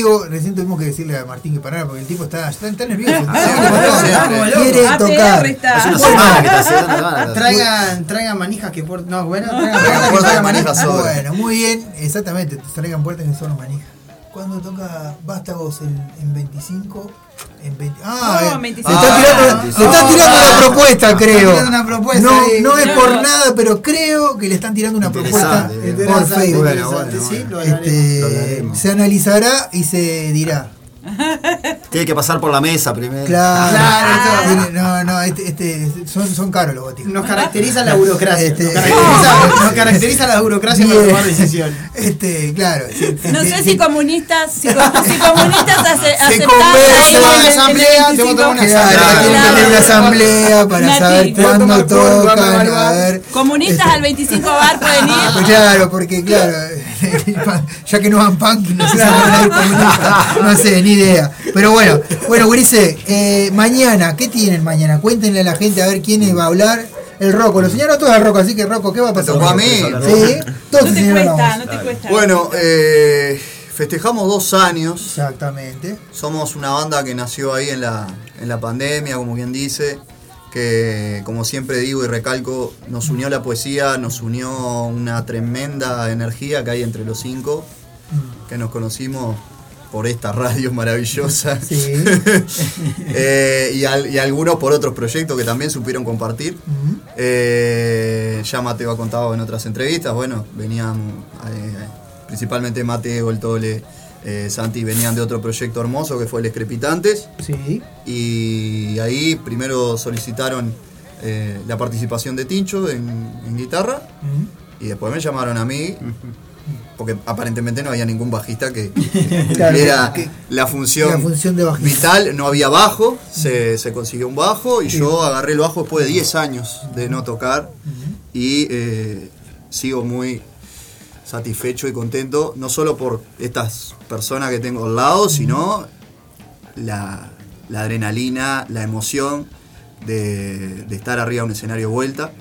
Amigo, recién tuvimos que decirle a Martín que parara porque el tipo está, está, está nervioso. Ah, quiere APR tocar. Traigan, traigan manijas que por. No, bueno, traigan manijas. Bueno, muy bien, exactamente. Te traigan puertas que son manijas. Cuando toca Vástagos en, en 25, en 20. Ah, No, eh, 25. le están Ah, tirando, le están ah, tirando ah, una propuesta, creo. tirando una propuesta no, es No. por nada, pero creo que le están tirando una propuesta por Facebook. interesante, sí, lo Este, se analizará y se dirá. Tiene que pasar por la mesa primero. Claro, Claro, no, no, este, este, son, son caros los boticos. Nos caracteriza la burocracia. Este- Nos caracteriza, nos caracteriza la burocracia para tomar decisiones. Este, claro. No sé si comunistas, si, si comunistas ace- aceptaron conversa, en el asamblea, 25. te una Claro. tienen que tener una asamblea para Nati. saber Voy a cuándo a tocan, a. Comunistas Este- al 25 bar pueden ir. Pues claro, porque claro, ya que no van punk, no sé si van a ir comunistas, no sé, ni idea. Pero bueno, bueno, Gurice, eh, mañana, ¿qué tienen mañana? Cuéntenle a la gente a ver quién va a hablar. El Rocco, lo señaló todo al Rocco, así que Rocco, ¿qué va a pasar? tocó a mí. Sí, todos No te cuesta, no te cuesta. Bueno, eh, festejamos dos años. Exactamente. Somos una banda que nació ahí en la, en la pandemia, como quien dice, que como siempre digo y recalco, nos unió la poesía, nos unió una tremenda energía que hay entre los cinco, que nos conocimos por esta radio maravillosa. Sí. Eh, y, al- y algunos por otros proyectos que también supieron compartir. Eh, ya Mateo ha contado en otras entrevistas, bueno, venían eh, principalmente Mateo, el Tole, eh, Santi venían de otro proyecto hermoso que fue el Escrepitantes. Sí. Y ahí primero solicitaron eh, la participación de Tincho en, en guitarra y después me llamaron a mí. Porque aparentemente no había ningún bajista que, Claro, que- la función, la función de bajista. vital. No había bajo, se, se consiguió un bajo y yo agarré el bajo después de 10 años de no tocar y eh, sigo muy satisfecho y contento, no solo por estas personas que tengo al lado, sino la, la adrenalina, la emoción de, de estar arriba de un escenario de vuelta.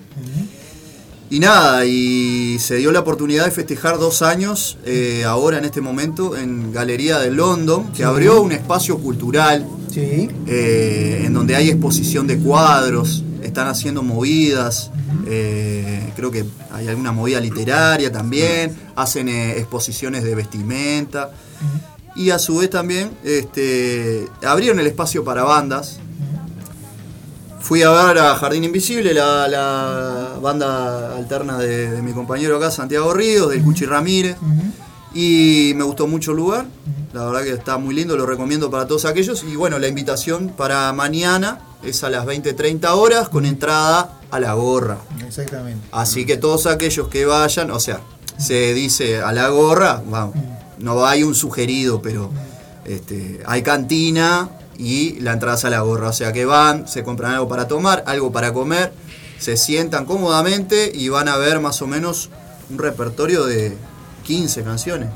Y nada, y se dio la oportunidad de festejar dos años, eh, ahora en este momento, en Galería de London, que abrió un espacio cultural Sí. eh, en donde hay exposición de cuadros, están haciendo movidas, eh, creo que hay alguna movida literaria también, hacen eh, exposiciones de vestimenta y a su vez también este, abrieron el espacio para bandas. Fui a ver a Jardín Invisible, la, banda alterna de, de mi compañero acá, Santiago Ríos, del Cuchi Ramírez. Y me gustó mucho el lugar. La verdad que está muy lindo, lo recomiendo para todos aquellos. Y bueno, la invitación para mañana es a las 20-30 horas con entrada a la gorra. Exactamente. Así que todos aquellos que vayan, o sea, se dice a la gorra, vamos, no hay un sugerido, pero este, hay cantina y la entrada es a la gorra. O sea que van, se compran algo para tomar, algo para comer, se sientan cómodamente y van a ver más o menos un repertorio de 15 canciones.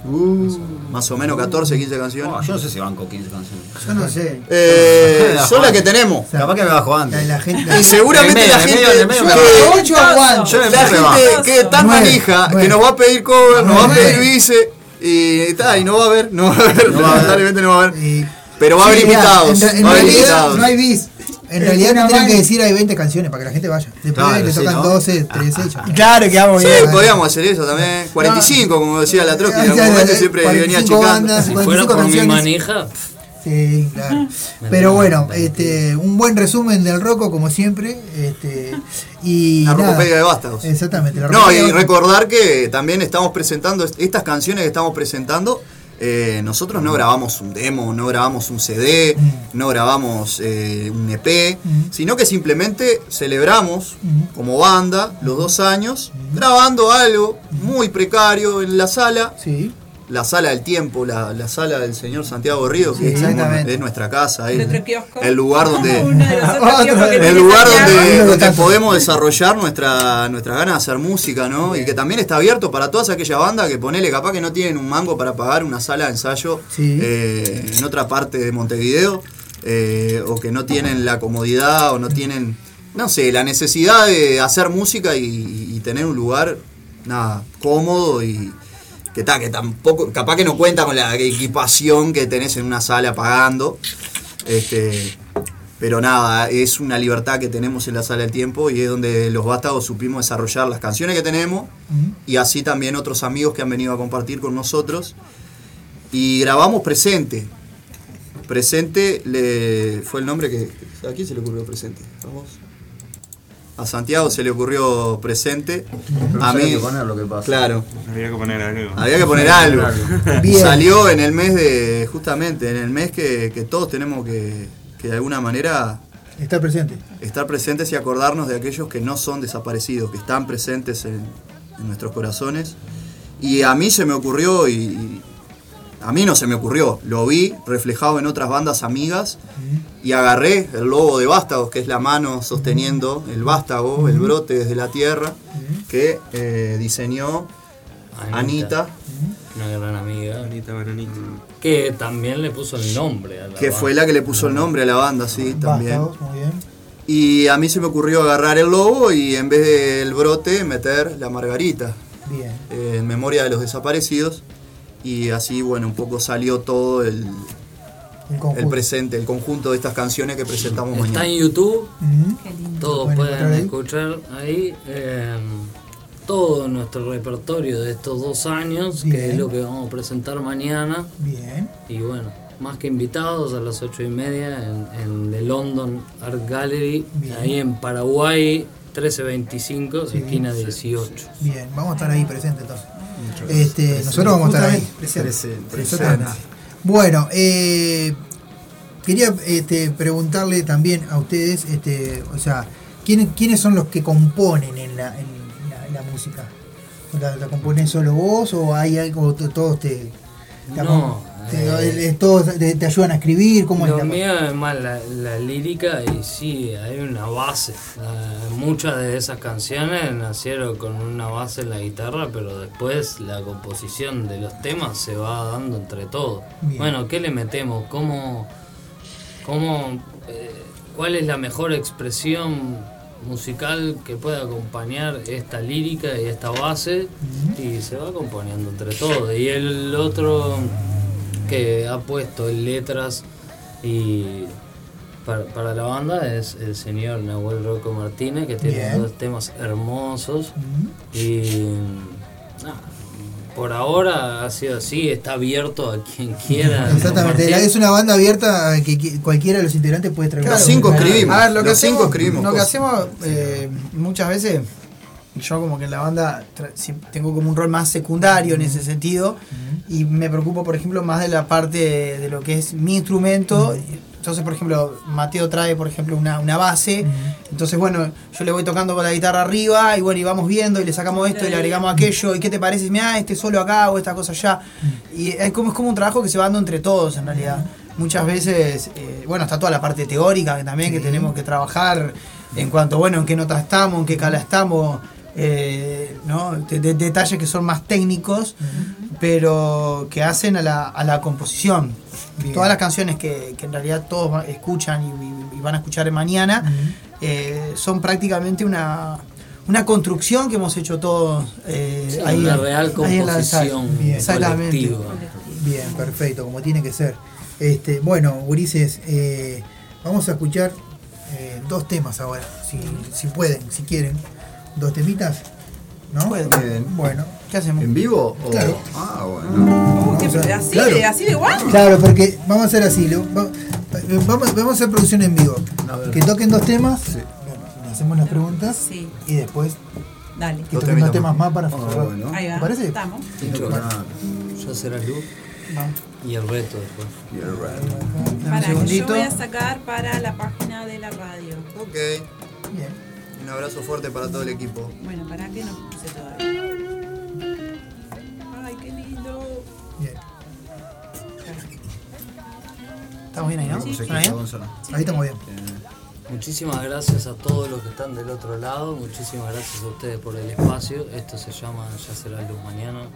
Más o menos 14, 15 canciones. Oh, yo no sé si banco 15 canciones. Yo no sé. Eh, son las que tenemos. Capaz que me bajo antes. La gente, Y seguramente En la gente, medio, medio que- aguanto. La gente que es tan manija que nos va a pedir cover, nos va a pedir vice y, ta, y no va a haber, no va a haber, lamentablemente no va a haber. Pero va a haber invitados. no hay bis. En realidad no tienen que decir hay 20 canciones para que la gente vaya. Después Claro, le sí, tocan ¿no? 12, 13. ya. Claro que vamos Sí, bien. podríamos hacer eso también. 45, como decía la Trotsky, en algún momento siempre venía 45 achicando. bandas, Si 45 fuera por mi manija, Sí, claro. Me Pero bueno, 20. este, un buen resumen del Rocco, como siempre. Este, y La rocopedia de Vástagos. Exactamente. la No, y recordar que también estamos presentando est- estas canciones que estamos presentando. Eh, nosotros no grabamos un demo, no grabamos un CD, no grabamos eh, un EP, sino que simplemente celebramos como banda los dos años grabando algo muy precario en la sala. Sí. La sala del tiempo, la, la sala del señor Santiago Ríos, que Sí, es, como- exactamente. es nuestra casa, El es lugar donde, el lugar donde, podemos desarrollar nuestra, nuestras ganas de hacer música, ¿no? Y que también está abierto para todas aquellas bandas que ponele capaz que no tienen un mango para pagar una sala de ensayo Sí. eh, en otra parte de Montevideo, eh, o que no tienen la comodidad o no tienen, no sé, la necesidad de hacer música y, y tener un lugar, nada, cómodo y, que, ta, que tampoco, capaz que no cuenta con la equipación que tenés en una sala pagando. Este, pero nada, es una libertad que tenemos en la sala del tiempo y es donde los vástagos supimos desarrollar las canciones que tenemos y así también otros amigos que han venido a compartir con nosotros. Y grabamos Presente. Presente le, fue el nombre que... ¿A quién se le ocurrió Presente? Vamos. A Santiago se le ocurrió Presente. Pero A había mí... que poner lo que pasa. Claro. Había que poner algo. Había que poner algo. Bien. Salió en el mes de, justamente, en el mes que, que todos tenemos que, que de alguna manera Está presente. estar presentes y acordarnos de aquellos que no son desaparecidos, que están presentes en, en nuestros corazones. Y a mí se me ocurrió, y, y a mí no se me ocurrió, lo vi reflejado en otras bandas amigas y agarré el logo de Vástagos, que es la mano sosteniendo el vástago, el brote desde la tierra, que eh, diseñó Anita, Una gran amiga. Anita Bananita. Que también le puso el nombre a la que banda. fue la que le puso el nombre a la banda, sí, también. Vástagos, muy bien. Y a mí se me ocurrió agarrar el logo y en vez del brote meter la margarita. Bien. eh, en memoria de los desaparecidos. Y así, bueno, un poco salió todo el, El presente, el conjunto de estas canciones que presentamos Está mañana. en YouTube. Todos Pueden pueden encontrar ahí. escuchar ahí eh, todo nuestro repertorio de estos dos años, que es lo que vamos a presentar mañana. Bien. Y bueno, más que invitados a las ocho y media en, en The London Art Gallery, Bien. ahí en Paraguay, 1325, Sí. esquina 18. Bien, vamos a estar ahí presentes entonces. Este, nosotros vamos a estar ahí. Presente. Bueno, eh, quería este, preguntarle también a ustedes, este, o sea, ¿quiénes, quiénes son los que componen en la, en la, la música? ¿La, la componen solo vos o hay algo, todos te No, eh, todos te, te ayudan a escribir? ¿Cómo es Lo la mío es más la, la lírica y sí, hay una base. Eh, muchas de esas canciones nacieron con una base en la guitarra, pero después la composición de los temas se va dando entre todos. Bien. Bueno, ¿qué le metemos? ¿Cómo, cómo, eh, ¿Cuál es la mejor expresión musical que puede acompañar esta lírica y esta base? Y se va componiendo entre todos. Y el otro que ha puesto en letras y para, para la banda es el señor Nahuel Rocco Martínez que tiene Bien. dos temas hermosos y nada, por ahora ha sido así, está abierto a quien quiera. Exactamente, compartir. es una banda abierta a que, que cualquiera de los integrantes puede traer Claro, A ver, lo que cinco hacemos, escribimos lo que hacemos eh, muchas veces, yo como que en la banda tengo como un rol más secundario en ese sentido y me preocupo, por ejemplo, más de la parte de, de lo que es mi instrumento. Entonces, por ejemplo, Mateo trae, por ejemplo, una, una base. Entonces, bueno, yo le voy tocando con la guitarra arriba y bueno, y vamos viendo y le sacamos esto y le agregamos aquello. ¿Y qué te parece? Mira, este solo acá o esta cosa allá. Y es como, es como un trabajo que se va dando entre todos, en realidad. Muchas veces, eh, bueno, está toda la parte teórica que también que tenemos que trabajar en cuanto, bueno, en qué nota estamos, en qué cala estamos, eh, ¿no? De- de- detalles que son más técnicos, pero que hacen a la, a la composición. Bien. Todas las canciones que, que en realidad todos escuchan y, van a escuchar mañana eh, son prácticamente una, una construcción que hemos hecho todos eh, Sí, ahí, una real ahí en la sala. composición Bien. Exactamente. colectiva. Bien, perfecto, como tiene que ser. Este, bueno, Gurises, eh, vamos a escuchar eh, dos temas ahora, si, si pueden, si quieren. Dos temitas, ¿no? Bien. Bueno. ¿Qué hacemos? ¿En vivo? o- Claro. Ah, bueno. Uh, ¿qué- Vamos a- así, claro. de, así de igual. Claro, porque vamos a hacer así, lo- va- vamos, vamos a hacer producción en vivo. Que toquen dos temas, le hacemos las preguntas Sí. y después Dale. que toquen dos temas más para cerrar. bueno. Ahí va. ¿Te parece? Estamos. Ya será luz y el reto después. Dame un Para que yo voy a sacar para la página de la radio. Ok. Bien. Un abrazo fuerte para todo el equipo. Bueno, para que no puse todavía. Ay, qué lindo. Bien. Estamos bien ahí, ¿no? Sí. ¿Suena bien? Ahí estamos bien. Muchísimas gracias a todos los que están del otro lado, muchísimas gracias a ustedes por el espacio. Esto se llama Ya será luz mañana.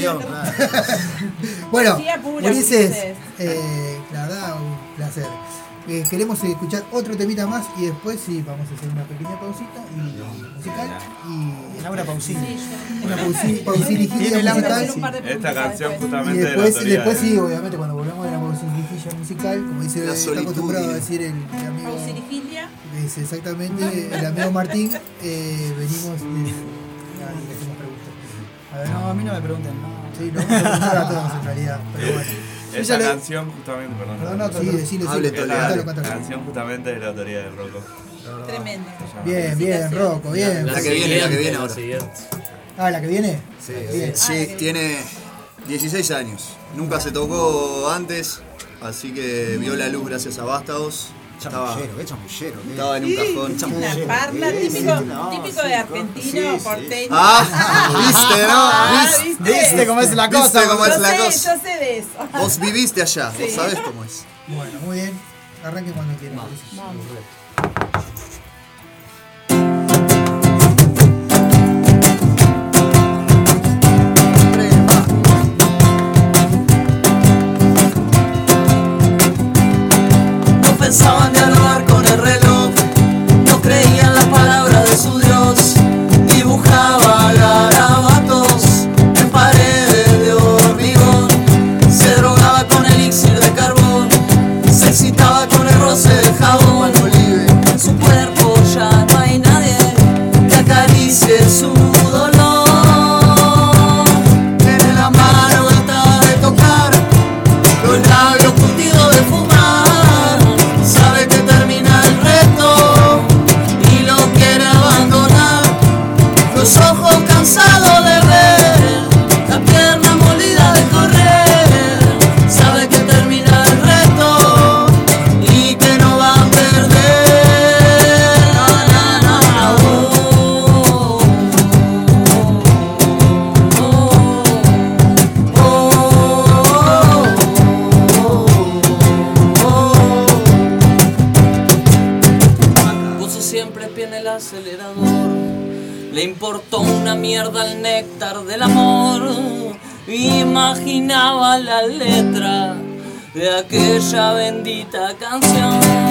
Bueno, Ulises, eh, la verdad, un placer. Eh, queremos escuchar otro temita más y después sí, vamos a hacer una pequeña pausita y musical y Laura Pausini. una pausi- pausirijilla Tiene Laura musical. Esta canción Y justamente de la después, de- sí, obviamente, cuando volvamos a la pausirijilla musical, como dice, La está solitud. acostumbrado a decir el, el amigo, es exactamente el amigo Martín, eh, venimos de... A ver, No, a mí no me pregunten. No. Sí, no vamos a preguntar a todos en realidad, pero bueno. Esa le- canción justamente, perdón. Perdón, no, sí, decilo, Hable, sí, cántalo, La canción justamente de la autoría del Rocco. Tremendo. Bien, bien, Rocco, bien. La que viene, la que viene ahora. siguiente. Ah, la que viene. Sí, Bien. sí, tiene 16 años. Nunca se tocó antes, así que vio la luz gracias a Vástagos. Chamullero, qué chamullero. qué- estaba en un cajón. Una parla típico, típico de argentino, porteño. Ah, viste, ¿no? Ah, ¿Viste? ¿Viste cómo es la ¿Viste cosa? cómo Yo es la sé, cosa? yo sé de eso. Vos viviste allá, vos sabés cómo es. Bueno, muy bien. Arranque cuando quieran. No sana de aquella bendita canción.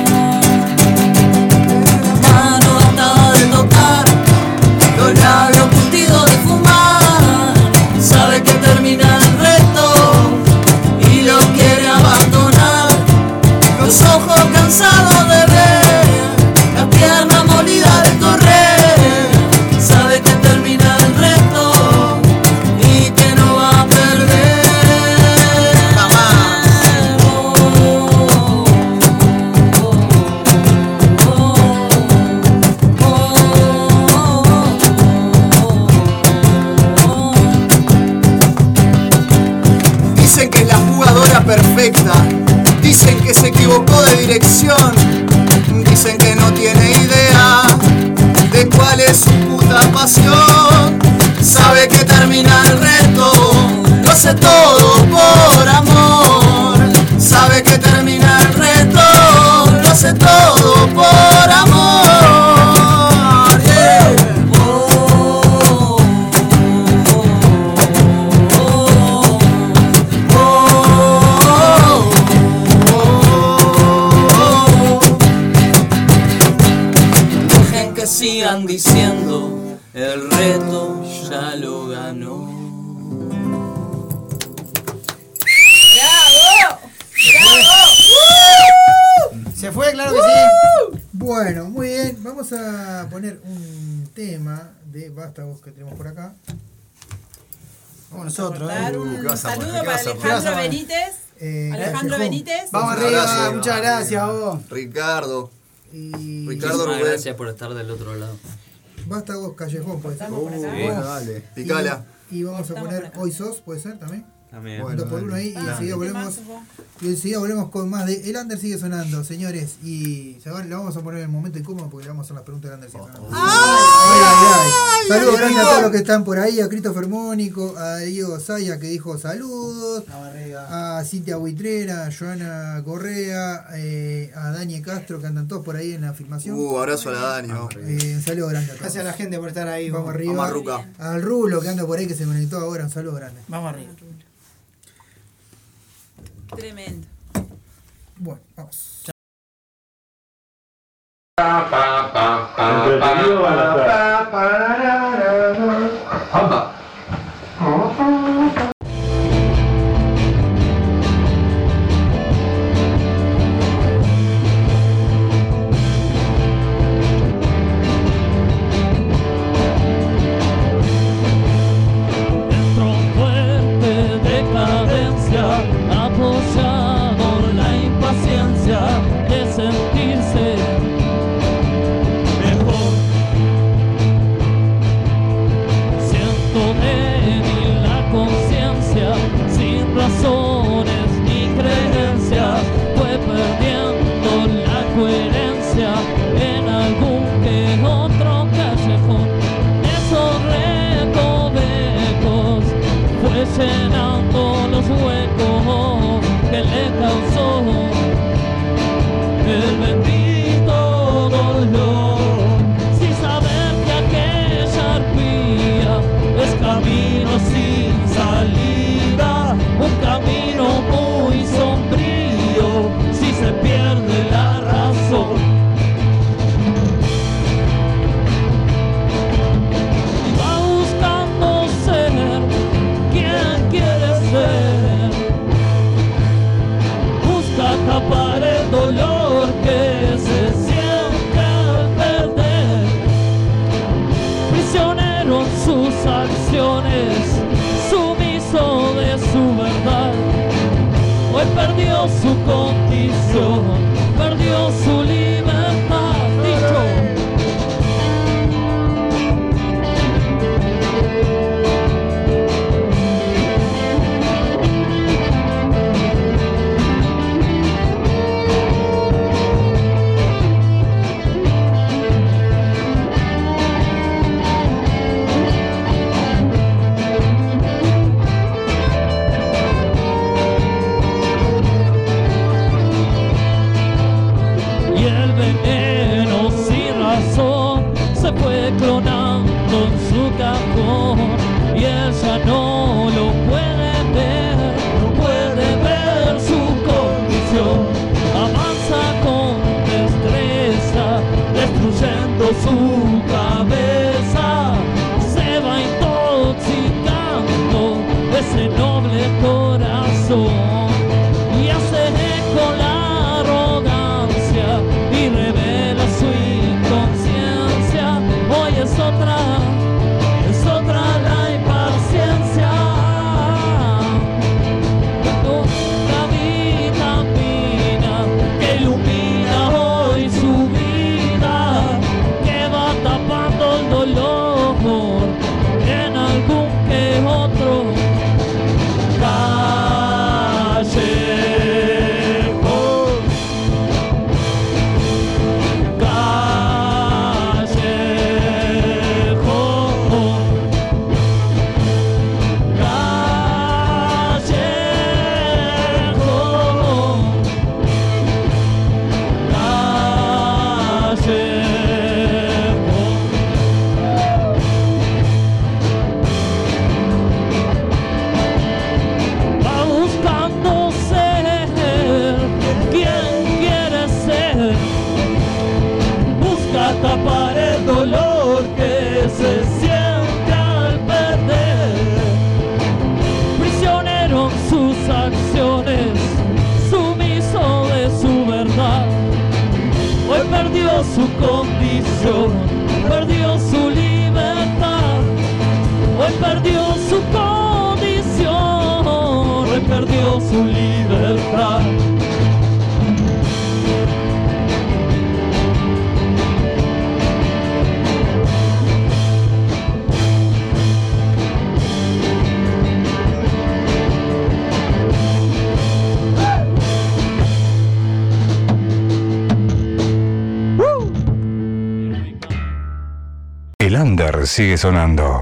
Vástagos que tenemos por acá. Como nosotros, Dar ¿eh? un ¿qué vas a saludo para? Alejandro Benítez. Eh, Alejandro. Benítez. Vamos Un arriba, abrazo. muchas gracias vos. Ricardo. Y Ricardo Rubén. gracias por estar del otro lado. Vástagos Callejón, puede ser. Bueno, dale. Picala. Y, y vamos a poner. Hoy Sos, puede ser también. También. Bueno, por uno ahí y Ah, enseguida ¿qué volvemos. Y enseguida volvemos con más de El Under sigue sonando, señores. Y se va- le vamos a poner el momento incómodo porque le vamos a hacer las preguntas del Under sigue sonando. Ay, ay, ay. Saludos ay, grandes a ay. todos los que están por ahí, a Christopher Mónico, a Diego Saya que dijo saludos, a Cintia Buitrera, a Joana Correa, eh, a Dani Castro que andan todos por ahí en la filmación. Uh, abrazo a la Dani. Eh, un saludo grande a todos. Gracias a la gente por estar ahí. Vamos arriba. Vamos a Ruca. Al Rulo que anda por ahí que se conectó ahora, un saludo grande. Vamos arriba. Tremendo. Bueno, vamos. Entretenido van a Dentro Busca tapar el dolor que se sigue sonando.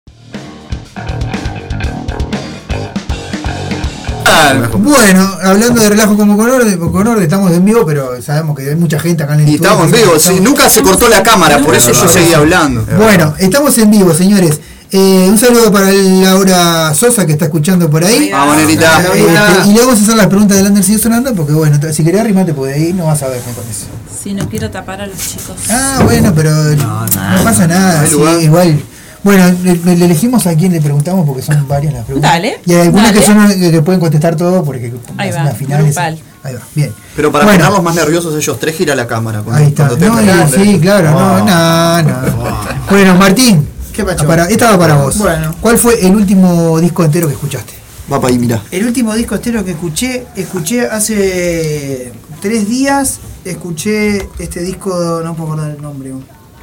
Bueno, hablando de relajo como con orden, con orden, estamos en vivo, pero sabemos que hay mucha gente acá en el Y estamos en vivo, sí, nunca se cortó la cámara, por eso yo seguía hablando. Bueno, estamos en vivo, señores. Eh, un saludo para Laura Sosa que está escuchando por ahí. Vamos, Nerita. Este, y le vamos a hacer las preguntas del Under sigue sonando porque bueno, si querés arrimate por ahí no vas a verme con eso. Si no quiero tapar a los chicos. Ah, bueno, pero no, pasa nada. sí, igual. Bueno, le, le elegimos a quién le preguntamos porque son varias las preguntas. Dale, Y hay algunas dale. que son que, que pueden contestar todo porque Ahí las- va, las finales. grupal. Ahí va, bien. Pero para Bueno. ponerlos más nerviosos ellos tres, gira la cámara. Cuando, Ahí está. cuando No, pregunten. sí, claro, no, no, no. Bueno, Martín. ¿Qué pacho? Para, esta va para vos. Bueno. ¿Cuál fue el último disco entero que escuchaste? Va para ahí, mira. El último disco estéreo que escuché, escuché hace tres días, escuché este disco, no puedo acordar el nombre.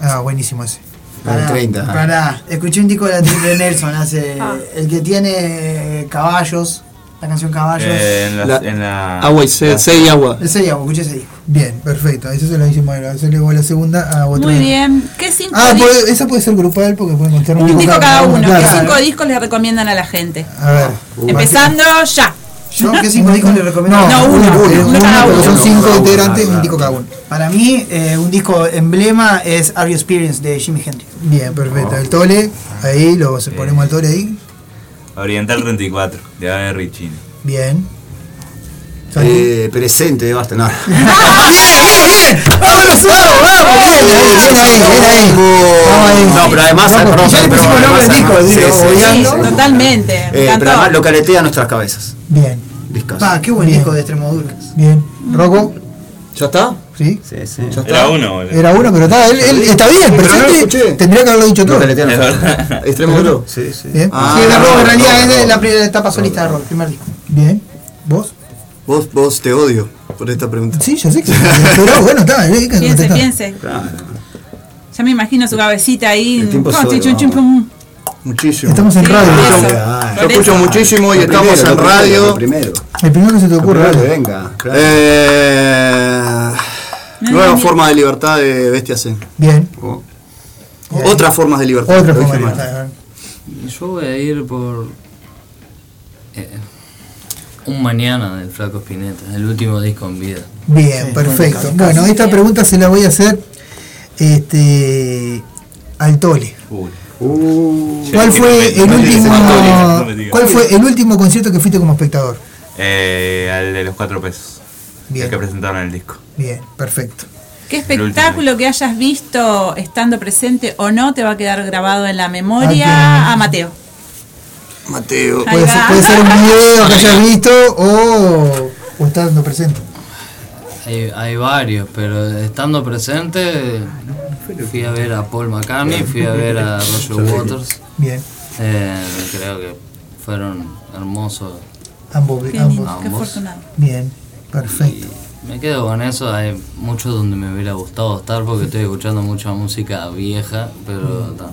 Ah, buenísimo ese. Pará, pará. escuché un disco de la Triple Nelson, hace, Ah. el que tiene eh, caballos, la canción Caballos. Eh, en la, La- en la- Agua y sed, sed y agua. Escuché ese disco. Bien, perfecto. Eso se lo hicimos a hacerle igual la segunda a otro. Muy bien. ¿Qué cinco, Ah, puede- esa puede ser grupal porque pueden contar un disco cada uno? ¿Qué cinco discos le recomiendan a la gente? A ver. Empezando ya. ¿Yo qué cinco discos le recomiendo? No, No, uno, uno, uno, uno uno. son cinco Uno, integrantes, uno, un disco cada uno. Para mí, eh, un disco emblema es Are You Experience de Jimi Hendrix. Bien, perfecto. El tole, ahí lo ponemos al tole ahí. Oriental 34, de A.R. Richie. Bien. Eh, presente, basta, no. ¡Vámonos, vamos, vamos! Bien ahí, bien ahí, bien ahí. Vamos. No, pero además, Vamos, perdón, ya le pero pusimos nombre disco, el sí, disco, sí, sí, Odiando. sí. Totalmente. Me Eh, pero además lo caletea nuestras cabezas. Bien, Discos. Va, qué buen Bien. disco de Extremadura. bien. ¿Roco? ¿Ya está? ¿Sí? Sí, sí. Ya está. Era uno, boludo. Era uno, pero está, él, él está bien, Pero no lo presente. escuché. tendría que haberlo dicho Lo todo. caletea Es nuestras verdad. cabezas. ¿Extremo duro? Sí, sí. Bien. Ah, sí, de rock, en realidad es de la primera etapa solista de rock, primer disco. Bien. ¿Vos? Vos, vos te odio por esta pregunta. Sí, yo sé que Pero bueno, está, Piense, piense. Claro, Ya me imagino su cabecita ahí. El tiempo muchísimo. Estamos en Sí, radio. por Yo- escucho eso. muchísimo y Lo estamos primero, en lo primero, radio. lo primero. El primero que se te dale. venga. claro. Eh, No, nueva no, no. forma de libertad de Bestia Zen. Bien. Oh. Otras formas de libertad. Otra forma de estar. Yo voy a ir por. eh, un mañana del Flaco Spinetta, el último disco en vida. Bien, Sí, perfecto. casi, Bueno, esta pregunta se la voy a hacer este al Tole. Uh, ¿Cuál fue el último cuál fue el concierto que fuiste como espectador? Eh, al de los cuatro pesos. Bien. El que presentaron el disco. Bien, perfecto. ¿Qué espectáculo que hayas visto estando presente o no te va a quedar grabado en la memoria a Mateo? Mateo. Puede ser, va. puede ser un video que hayas visto o, o estando presente. Hay, hay varios, pero estando presente fui a ver a Paul McCartney, fui a ver a Roger Waters. Bien. Eh, creo que fueron hermosos. Ambos, qué. Bien, perfecto. Me quedo con eso, hay muchos donde me hubiera gustado estar porque estoy escuchando mucha música vieja, pero ta.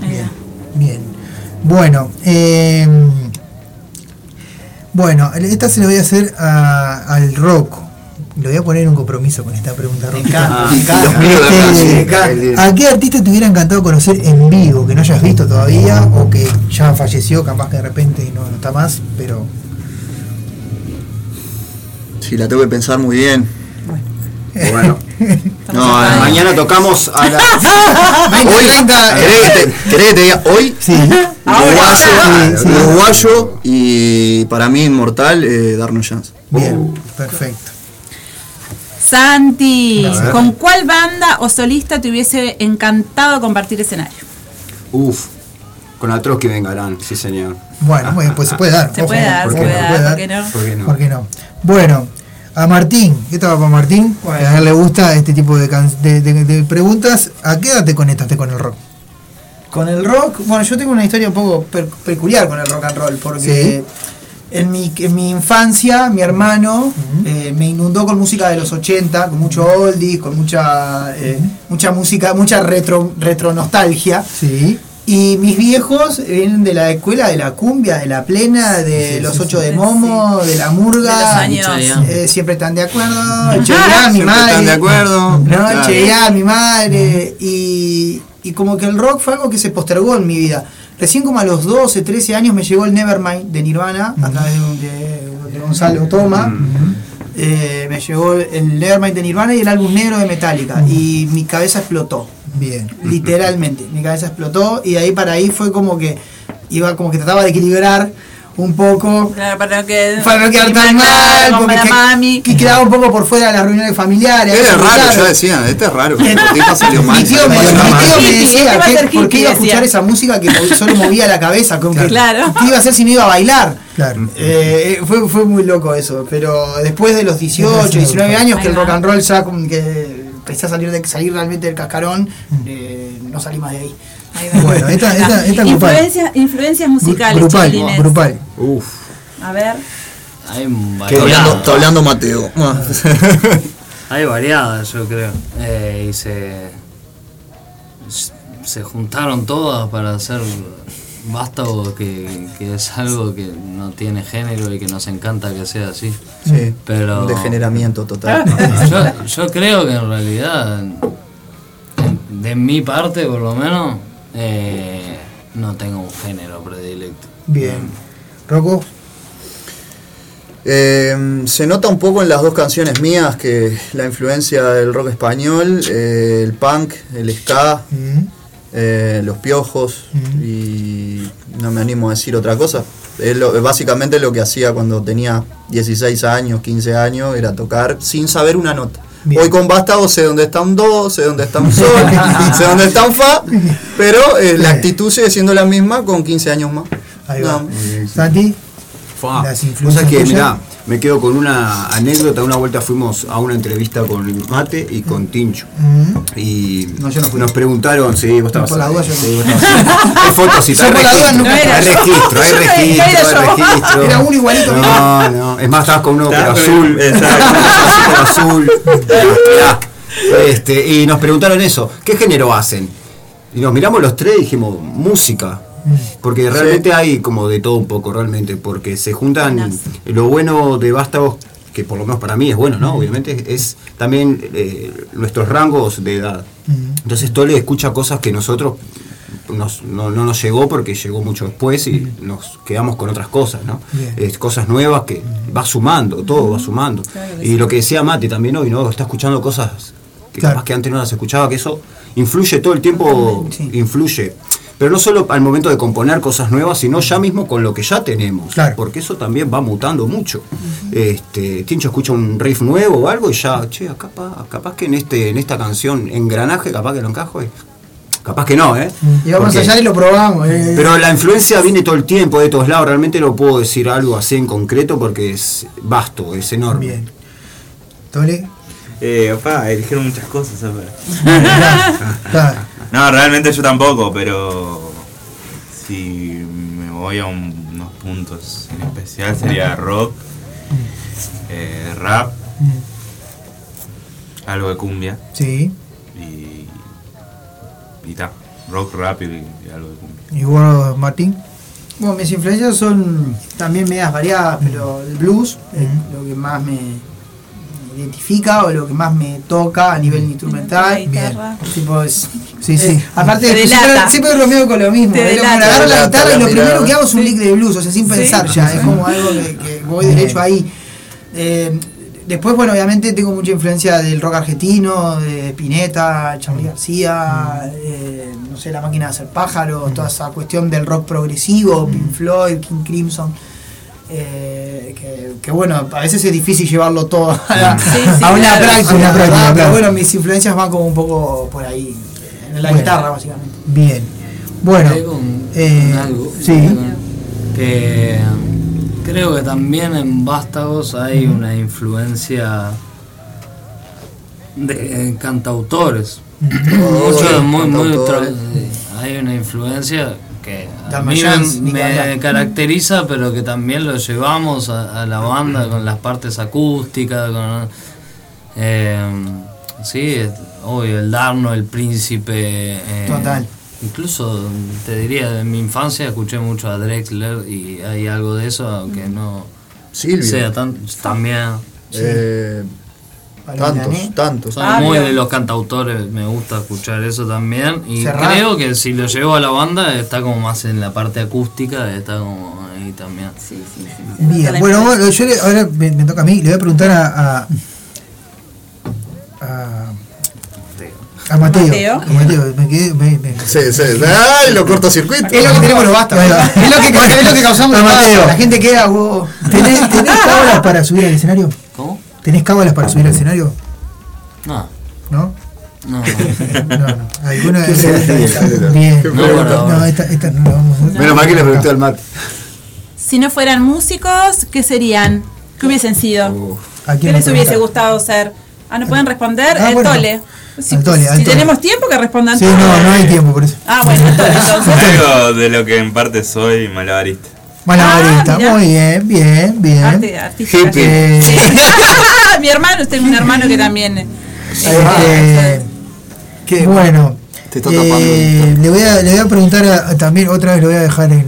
Bien, bien. Bueno, eh, bueno, esta se la voy a hacer a- al Rocco. Le voy a poner un compromiso con esta pregunta, acá, Este, ¿A qué artista te hubiera encantado conocer en vivo que no hayas visto todavía o que ya falleció, capaz que de repente no, no está más, pero Sí, la tengo que pensar muy bien. Bueno. No, acá. mañana tocamos a la. hoy, 30. ¿querés que te- querés que te diga? Hoy, sí, uruguayo, Sí, sí. uruguayo y para mí inmortal, eh, darnos chance. bien, perfecto. Santi. ¿con cuál banda o solista te hubiese encantado compartir escenario? Uf. Con Atroz que vengarán, sí señor. Bueno, bien, pues se puede dar. Se puede dar, ¿por se puede dar, ¿por qué no? ¿Por qué no? ¿Por qué no? Bueno, a Martín, ¿qué estaba para Martín? Bueno. Que a él le gusta este tipo de, can- de, de- de preguntas. ¿A qué edad te conectaste con el rock? Con el rock, bueno, yo tengo una historia un poco peculiar con el rock and roll, porque en, mi, en mi infancia mi hermano eh, me inundó con música de los 80, con mucho oldies, con mucha, eh, mucha música, mucha retro, retro nostalgia. Sí. Y mis viejos vienen de la escuela de la cumbia, de la plena, de Sí, los sí, ocho sí. de Momo, de la murga. De los años. Eh, siempre están de acuerdo. Ah, Cheyenne, mi madre. están de acuerdo. No, Claro. Mi madre. Y, y como que el rock fue algo que se postergó en mi vida. Recién como a los 12, 13 años me llegó el Nevermind de Nirvana, a través de, un- de- de Gonzalo Toma. Eh, me llegó el Nevermind de Nirvana y el álbum negro de Metallica. Y mi cabeza explotó. Bien. Literalmente. Mi cabeza explotó y de ahí para ahí fue como que iba como que trataba de equilibrar un poco. Claro, para no que Para no quedar tan mal, porque mami. que quedaba un poco por fuera de las reuniones familiares. Era raro, claro. yo decía, este es raro. Mi tío me, este decía que, por qué hippie, iba a escuchar esa música que solo movía la cabeza. Como que, Claro. ¿Qué iba a hacer si no iba a bailar? Claro. Eh, fue, fue muy loco eso, pero después de los 18, 19 años que el rock and roll ya como que empecé a salir, de, salir realmente del cascarón, eh, no salí más de ahí. Bueno, esta, esta, esta. Influencias, musicales, Grupal, chiquilines. grupal. Uf. A ver. Hay Está hablando, variadas. está hablando Mateo. Ah. Hay variadas, yo creo. Eh, y se. Se juntaron todas para hacer Vástago, que, que es algo que no tiene género y que nos encanta que sea así. Sí, Pero. un degeneramiento total. Yo, yo creo que en realidad, de mi parte por lo menos, eh, no tengo un género predilecto. Bien. Rocco, Eh, se nota un poco en las dos canciones mías que la influencia del rock español, eh, el punk, el ska, eh, los piojos y no me animo a decir otra cosa. Es lo- básicamente lo que hacía cuando tenía 16 años, 15 años, era tocar sin saber una nota. Hoy con Vástago sé dónde está un do, sé dónde está un sol, sé dónde está un fa, pero eh, la actitud sigue siendo la misma con 15 años más. ahí va. No. Fua. Las influencias que, mirá, me quedo con una anécdota. Una vuelta fuimos a una entrevista con Mate y con Tincho. Y No, yo no fui. nos preguntaron, sí, vos estabas por la duda yo sí, no. Hay fotos y registro. Hay registro, hay registro, era hay yo. registro. Era uno igualito. No, no. Es más, estabas con uno pero azul. un azul. Este, y nos preguntaron eso, ¿qué género hacen? Y nos miramos los tres y dijimos, música. Porque realmente hay como de todo un poco, realmente, porque se juntan lo bueno de Vástagos, que por lo menos para mí es bueno, ¿no? Obviamente, es también eh, nuestros rangos de edad. Entonces Tole escucha cosas que nosotros nos- no, no nos llegó porque llegó mucho después y nos quedamos con otras cosas, ¿no? Es cosas nuevas que va sumando, todo va sumando. y lo que decía Mati también hoy, ¿no? Está escuchando cosas que Claro. capaz que antes no las escuchaba, que eso influye todo el tiempo, influye. Pero no solo al momento de componer cosas nuevas, sino ya mismo con lo que ya tenemos. Porque eso también va mutando mucho. Este, Tincho escucha un riff nuevo o algo y ya, che, capaz, capaz que en este, en esta canción, engranaje, capaz que lo encajo y capaz que no, ¿eh? Y vamos Porque- allá y lo probamos. eh. pero la influencia viene todo el tiempo de todos lados. Realmente no puedo decir algo así en concreto porque es vasto, es enorme. Bien. Tole, Eh, opa, eligieron muchas cosas. ¿sabes? No, realmente yo tampoco, pero si me voy a un- unos puntos en especial sería rock, eh, rap, algo de cumbia Sí. y, y ta, rock, rap y, y algo de cumbia. ¿Y vos, Martín? Bueno, mis influencias son también medias variadas, pero el blues es lo que más me identifica o lo que más me toca a nivel instrumental. Bien. Tipo, es, Sí, es- sí. aparte, delata. siempre, siempre bromeo con lo mismo. Delata. agarro la guitarra y lo primero que hago es un lick de blues, o sea, sin pensar ya. Es como algo que, que voy derecho ahí. Eh, después, bueno, obviamente tengo mucha influencia del rock argentino, de Pineta, Charlie García, eh, no sé, La Máquina de Hacer Pájaros, toda esa cuestión del rock progresivo, Pink Floyd, King Crimson. Eh, que, que bueno, a veces es difícil llevarlo todo a, la- Sí, sí, a una claro. práctica, A una práctica, ¿verdad? claro. pero bueno, mis influencias van como un poco por ahí, en la Bueno. guitarra básicamente. Bien. Bueno, un- eh, un algo, sí. que creo que también en Vástagos hay una influencia de cantautores. Mucho, muy, muy cantautores. tra- hay una influencia que a mí me, caracteriza, pero que también lo llevamos a, a la banda con las partes acústicas, con eh, sí, obvio, el Darno, el príncipe, eh, Total. Incluso te diría, de mi infancia escuché mucho a Drexler y hay algo de eso, aunque no Silvio. sea tan, también. Eh, tantos, tantos. Ah, muy de los cantautores, me gusta escuchar eso también. Y creo que si lo llevo a la banda está como más en la parte acústica, está como ahí también. Sí, sí, sí. Bien, bueno, bueno, yo le- ahora me, me toca a mí, le voy a preguntar a. a, a, a Mateo. Mateo. A Mateo, me quedé. Me, me- Sí, sí. ¡Ay, lo cortocircuito! Es lo que tenemos los bastos. Es lo que, es lo que causamos A. Mateo. La gente queda, vos. ¿Tenés, tenés cábalas para subir al escenario? ¿Tenés cábalas para subir al escenario? No, ¿No? no. No, no. ¿Alguna Qué pregunta. Bien. No. No, esta, esta no la vamos a hacer. Menos mal que le pregunté al Mati. Si no fueran músicos, ¿qué serían? ¿Qué hubiesen sido? ¿A ¿Qué les le hubiese gustado ser? Ah, ¿no pueden responder? Ah, el bueno. Tole. Si, si tenemos tiempo, que respondan Sí, todos. no, no hay tiempo por eso. Ah, bueno, el Tole, entonces. Algo de lo que en parte soy malabarista. Malabarista, Ah, muy bien, bien, bien. Arte, artista. Eh, Mi hermano, tengo un hermano que también. eh, eh, ¿Qué? bueno, Te está eh, le, voy a, le voy a preguntar a- también, otra vez le voy a dejar en,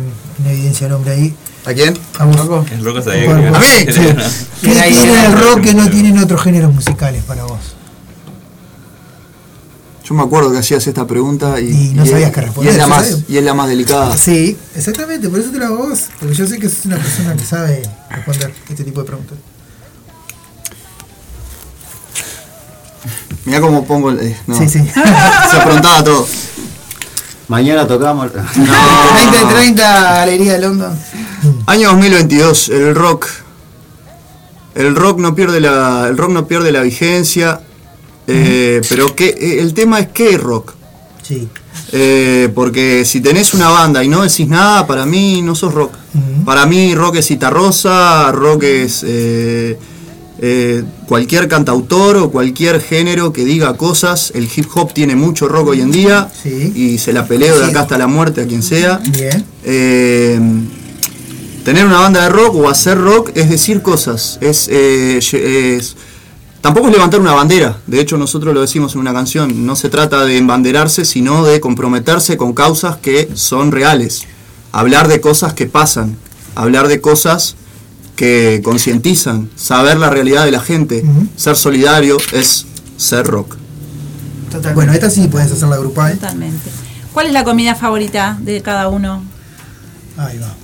en evidencia el hombre ahí. ¿A quién? A vos. El roco sabía Por- que iba ¿A mí? Sí. ¿Qué tiene el rock que no tienen otros géneros musicales para vos? Yo me acuerdo que hacías esta pregunta y, Y no y sabías qué responder, Y es, la más, sabía. y es la más delicada. Sí, exactamente, por eso te lo hago vos, porque yo sé que sos una persona que sabe responder este tipo de preguntas. Mirá cómo pongo el. eh, no. Sí, sí. Se aprontaba todo. Mañana tocamos. 2030, Galería de London. Año 2022, el rock. El rock no pierde la, el rock no pierde la vigencia. eh, pero que, eh, el tema es qué es rock. Sí. Eh, porque si tenés una banda y no decís nada, para mí no sos rock. Para mí rock es Citarrosa, rock es eh, eh, cualquier cantautor o cualquier género que diga cosas. El hip hop tiene mucho rock hoy en día Sí. y se la peleo de acá hasta la muerte a quien sea. Bien. Eh, tener una banda de rock o hacer rock es decir cosas. Es, eh, es- tampoco es levantar una bandera. De hecho, nosotros lo decimos en una canción. No se trata de embanderarse, sino de comprometerse con causas que son reales. Hablar de cosas que pasan. Hablar de cosas que concientizan. Saber la realidad de la gente. Ser solidario es ser rock. Bueno, esta sí puedes hacerla grupal. Totalmente. ¿Cuál es la comida favorita de cada uno? Ahí va.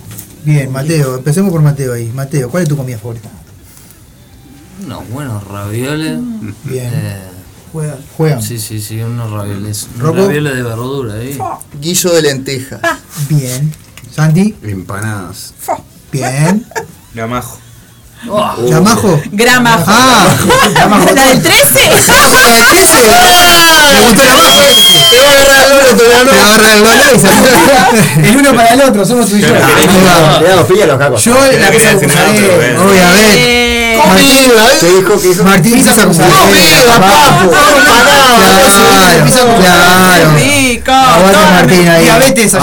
Bien, Mateo, empecemos por Mateo ahí. Mateo, ¿cuál es tu comida favorita? Unos buenos ravioles. Bien. Eh, Juegan. Juegan. Sí, sí, sí, unos ravioles. ¿Roco? Ravioles de verdura ahí. Guillo de lenteja. Bien. Santi, Empanadas. bien. Gamajo. ¿Yamajo? Grama. Ah, ¿La del 13? ¿La del 13? Me gustó majo. Te va a agarrar el oro, te va a agarrar el se- El uno para el otro, somos tú y yo. Ahí va. Le damos piña a los cacos. Yo la pizza decir Eh, Comida, ¿eh? ¿Qué dijo? ¿Qué dijo? Martín Pizza pizza con con mozzarella, papo. Claro, claro. rico. Aguante Martín ahí. Diabetes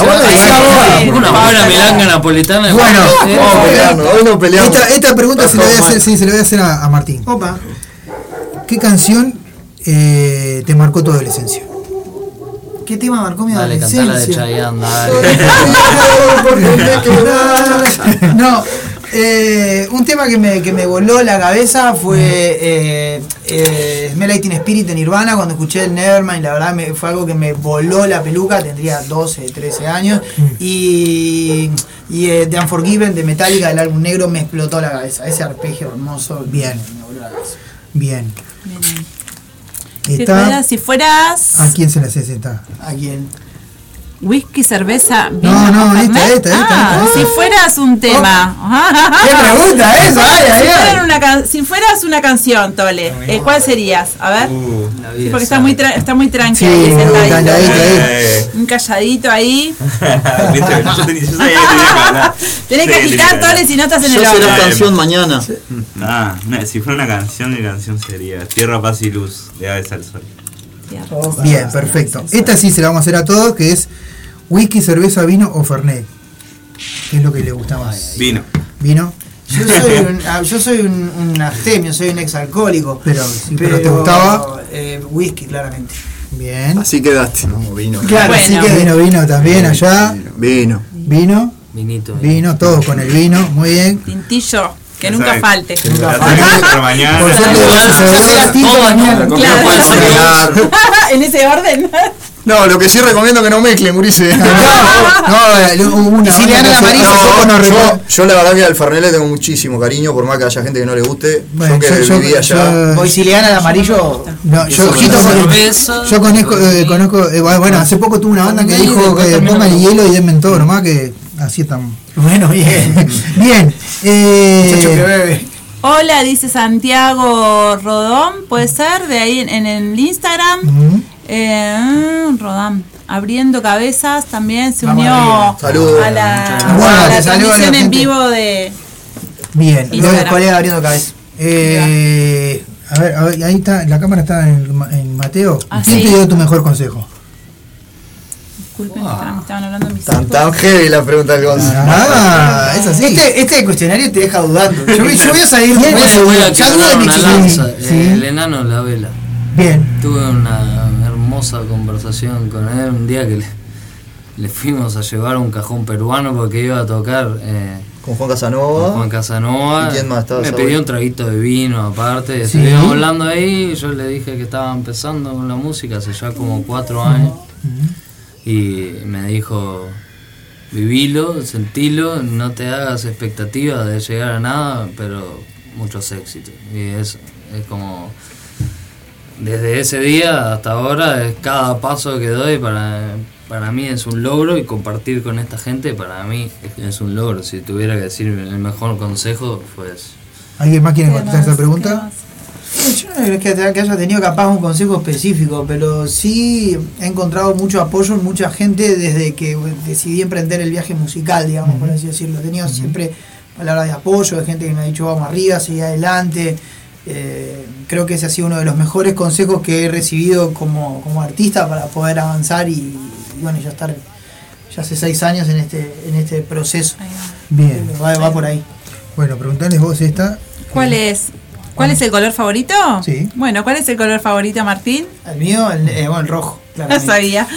milanga napolitana. Bueno. Eh, hoy no peleamos. Esta, pregunta se la voy a hacer, sí, se la voy a hacer a, a Martín. Opa. ¿Qué canción eh, te marcó tu adolescencia? ¿Qué tema marcó mi Dale, cantala de adolescencia? Chayanne, dale. No, eh, un tema que me, que me voló la cabeza fue eh, eh, Smell Teen Spirit de Nirvana cuando escuché el Nevermind, la verdad me, fue algo que me voló la peluca, tendría 12, 13 años y, y eh, The Unforgiven de Metallica del álbum negro me explotó la cabeza, ese arpegio hermoso Bien. me voló la cabeza. Bien. Si Está, fueras, si fueras ¿A quién se la haces esta? ¿A quién? Whisky, cerveza, vino No, no, esta, esta, esta, Ah, esta. Si fueras un tema. ¿Qué pregunta? Ay, ay, si, ay. fueran una can- si fueras una canción, Tole, eh, ¿cuál serías? A ver. Sí, vida porque es está muy, tra- está muy tranqui Sí, ahí, muy sentadito. calladito ahí. Eh, Un calladito ahí. Viste, yo, tenía- yo sabía que tenía que hablar. Tenés que agitar, Tole, si no estás en el será horno. canción mañana. Ah, si fuera una canción, mi canción sería Tierra, Paz y Luz de Aves al Sol. Bien, perfecto. Esta sí se la vamos a hacer a todos, que es whisky, cerveza, vino o fernet. ¿Qué es lo que le gusta más? Vino. ¿Vino? Yo soy un, ah, yo soy un, un abstemio, soy un exalcohólico. Pero, sí, pero ¿te gustaba? eh, whisky, claramente. Bien. Así quedaste. No, vino. Claro, así que vino, vino también allá. Vino. Vino. Vinito. Vino, todos con el vino, muy bien. Tintillo, que nunca sabes. falte. Nunca Por mañana. Por suerte, se mañana. Claro. en ese orden. No, lo que sí recomiendo que no mezclen, Murice. No, hubo una Y si le dan banda el que amarillo, yo, la verdad que al Fernet le tengo muchísimo cariño, por más que haya gente que no le guste. Bueno, yo que yo- yo- viví allá. Hoy si le dan al amarillo. No, yo, ojito con conozco, eh, conozco eh, bueno, hace poco tuve una banda que dijo que pongan hielo y denme todo nomás que así están. Bueno, bien. bien. Eh, Muchacho que bebe. Hola, dice Santiago Rodón, puede ser, de ahí en, en el Instagram. Eh, Rodán, abriendo cabezas, también se Vamos unió. Saludos. a la, Bueno, a la la transmisión en vivo de Bien. Los colegas abriendo cabeza. Eh, a ver, a ver, ahí está, la cámara está en, en Mateo. Ah, ¿Quién sí. te dio tu mejor consejo? Disculpen, estaban- estaban hablando de mis Tan, tan heavy la pregunta del Gonzo. Ah, es así. Este, este cuestionario te deja dudando. Yo, voy- yo voy a salir Bien, ya dudo quebrar de mi eh, El enano la vela. Bien. Tuve una hermosa conversación con él un día que le, le fuimos a llevar un cajón peruano porque iba a tocar eh, Con Juan Casanova. con Juan Casanova. ¿Y quién más estaba Me pidió un traguito de vino aparte. Sí. Estuvimos hablando ahí y yo le dije que estaba empezando con la música hace ya como cuatro años. Y me dijo, vivilo, sentilo, no te hagas expectativas de llegar a nada, pero muchos éxitos. Y es, es como, desde ese día hasta ahora, cada paso que doy para, para mí es un logro y compartir con esta gente para mí es un logro. Si tuviera que decir el mejor consejo, pues... ¿Alguien más quiere contestar esta pregunta? Yo no creo que, que haya tenido capaz un consejo específico, pero sí he encontrado mucho apoyo en mucha gente desde que decidí emprender el viaje musical, digamos, por así decirlo. He tenido siempre palabras de apoyo, de gente que me ha dicho vamos arriba, seguí adelante. Eh, creo que ese ha sido uno de los mejores consejos que he recibido como, como artista para poder avanzar y, y bueno, ya estar ya hace seis años en este, en este proceso. Bien. Va, va por ahí. Bueno, preguntales vos esta. ¿Cuál es? ¿Cuál es el color favorito? Sí. Bueno, ¿cuál es el color favorito, Martín? El mío, el, eh, bueno, el rojo. No sabía.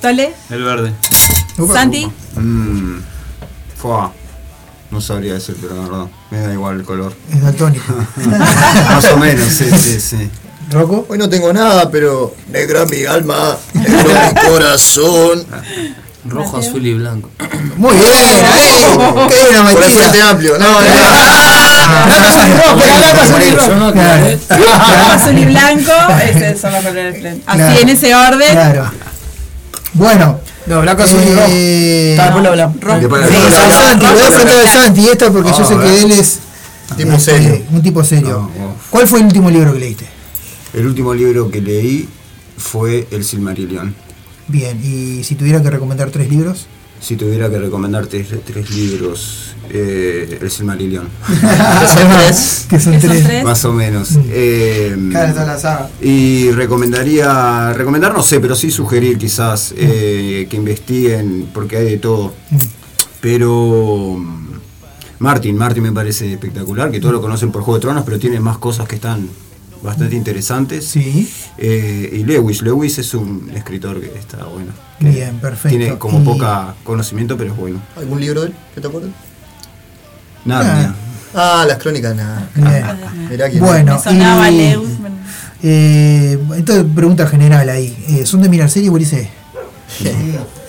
¿Tole? El verde. ¿Santi? Mm, fua. No sabría decir, pero la verdad, me da igual el color. Es daltónico. Más o menos, sí, sí, sí. ¿Roco? Hoy no tengo nada, pero negra mi alma, negro mi corazón. Rojo, azul y blanco. Muy bien, ahí. Qué Por el frente amplio. No, no, Yo no aclaré. Rojo, azul y blanco. Esos son los colores del frente. Así, Claro. en ese orden. Claro. Bueno. No, blanco, azul y rojo. eh, Está, después lo hablamos. Santi, voy a al Santi esta porque yo Ah, sé que él es Tipo este, serio. un tipo serio. ¿Cuál fue el último libro que leíste? El último libro que leí fue El Silmarillion. Bien, y si tuviera que recomendar tres libros. Si tuviera que recomendar tres, tres libros, eh, El Silmarillion. Que son ¿Qué son tres. Más o menos. Eh, y recomendaría, recomendar no sé, pero sí sugerir quizás eh, que investiguen, porque hay de todo. Pero mm, Martin, Martin me parece espectacular, que todos lo conocen por Juego de Tronos, pero tiene más cosas que están bastante interesantes. Sí. Eh, y Lewis, Lewis es un escritor que está bueno. que Bien, perfecto. Tiene como Y- poca conocimiento, pero es bueno. ¿Algún libro de él? ¿Qué te acuerdas? Nada, Ah, las crónicas, nada. Bien. Mirá quién Bueno, Me sonaba y- Leus. Eh, entonces, pregunta general ahí. Eh, ¿Son de mirar serie, Ulises?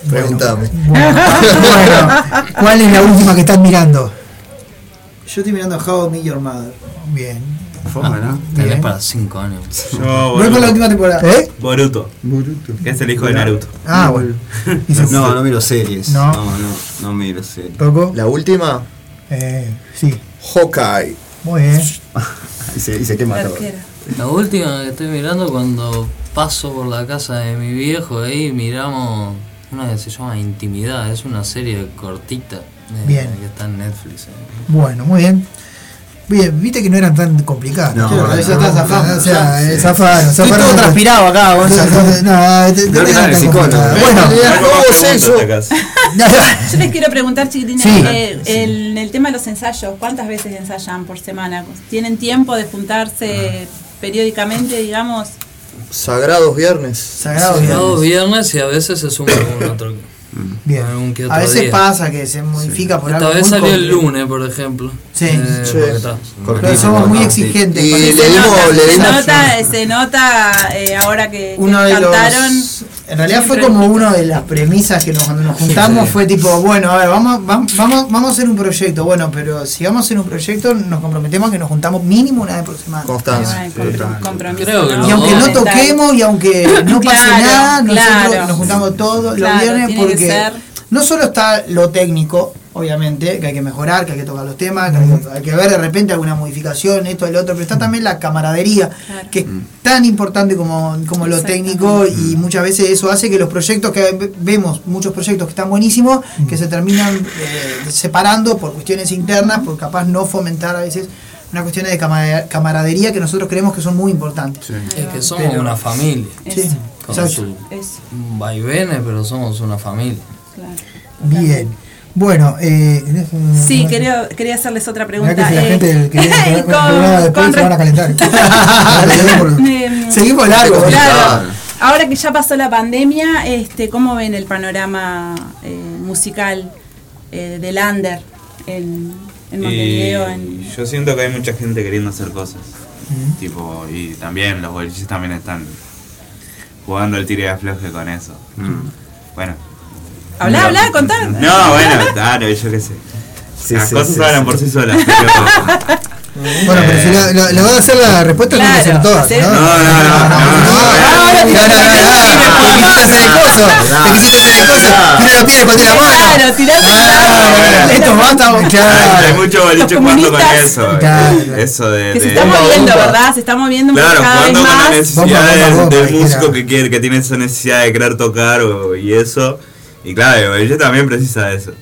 Pregúntame. Bueno, bueno, ¿cuál es la última que están mirando? Yo estoy mirando How I Met Your Mother. Bien. Foma, ¿no? Tenés para cinco años. Yo, Voy con la Boruto. última temporada. ¿Eh? Boruto. Que es el hijo de Naruto. Ah, bueno. ¿Y se- No, no miro series. No. No, no, no, miro series. ¿Toco? La última, Eh, sí. Hawkeye. Muy bien. Y se, y se quema todo. La última que estoy mirando cuando paso por la casa de mi viejo, ahí miramos una que se llama Intimidad, es una serie cortita eh, Bien. que está en Netflix. eh. Bueno, muy bien. Bien, viste que no eran tan complicadas. No, ¿no? no, ya está zafando, O sea, ya. eh, zafaron, Estoy zafaron. todo transpirado acá, Gonzalo. No, te- te- no. Bueno. Yo les quiero preguntar, chiquitines, Sí. eh, el, el tema de los ensayos, ¿cuántas veces ensayan por semana? ¿Tienen tiempo de juntarse periódicamente, digamos? Sagrados viernes. Sagrados Sagrados viernes y a veces se suma algún otro. Bien. algún que otro A veces día. pasa que se modifica por Esta algo vez salió el lunes, por ejemplo. Sí. Eh, Sí. porque está- Pero somos muy exigentes. Y le dimos- Se se nota eh, ahora que, uno cantaron. los en realidad fue como una de las premisas que nos, cuando nos juntamos sí. fue tipo bueno a ver vamos vam- vamos vamos a hacer un proyecto bueno pero si vamos a hacer un proyecto nos comprometemos a que nos juntamos mínimo una vez por semana Constancia. Ay, compro- compromiso, Creo que ¿no? y aunque no toquemos y aunque no pase Claro, nada nosotros claro. nos juntamos todos los Claro, viernes porque no solo está lo técnico obviamente que hay que mejorar que hay que tocar los temas que hay que, hay que ver de repente alguna modificación esto el otro pero está también la camaradería que es tan importante como, como lo técnico y muchas veces eso hace que los proyectos que ve- vemos, muchos proyectos que están buenísimos, que se terminan eh, separando por cuestiones internas, por capaz no fomentar a veces una cuestión de camara- camaradería que nosotros creemos que son muy importantes. Es que somos Pero- una familia. Sí, Con sus vaivenes, pero somos una familia. Bien. Bueno, eh, ¿querés, eh, Sí, quería, quería hacerles otra pregunta. que si la eh, gente que viene con- el programa después con se van a calentar. Seguimos largo. Claro. Ahora que ya pasó la pandemia, este, ¿cómo ven el panorama eh, musical eh, del under en, en Montevideo? En, Y yo siento que hay mucha gente queriendo hacer cosas. Tipo, y también los boliches también están jugando el tire de afloje con eso. Bueno. Habla, No. habla, contá. No, bueno, claro, yo qué sé. Las sí, cosas sí, hablan sí. por sí solas. pero- Bueno, pero si le, le- le van a hacer la respuesta, tiene que ser todas. ¿no? No, no, no, no, no, No, no, no, te quisiste hacer el coso. Te quisiste hacer el coso. Tiene los pies después de la mano. Claro, tirate Ah, Esto basta, Hay, hay claro. mucho boliche jugando con eso. Claro. Eso de. que se está moviendo, ¿verdad? Se está moviendo Claro, cada vez jugando con la más. necesidad del- músico que quiere, que tiene esa necesidad de querer tocar o- y eso. Y claro, el boliche también precisa de eso.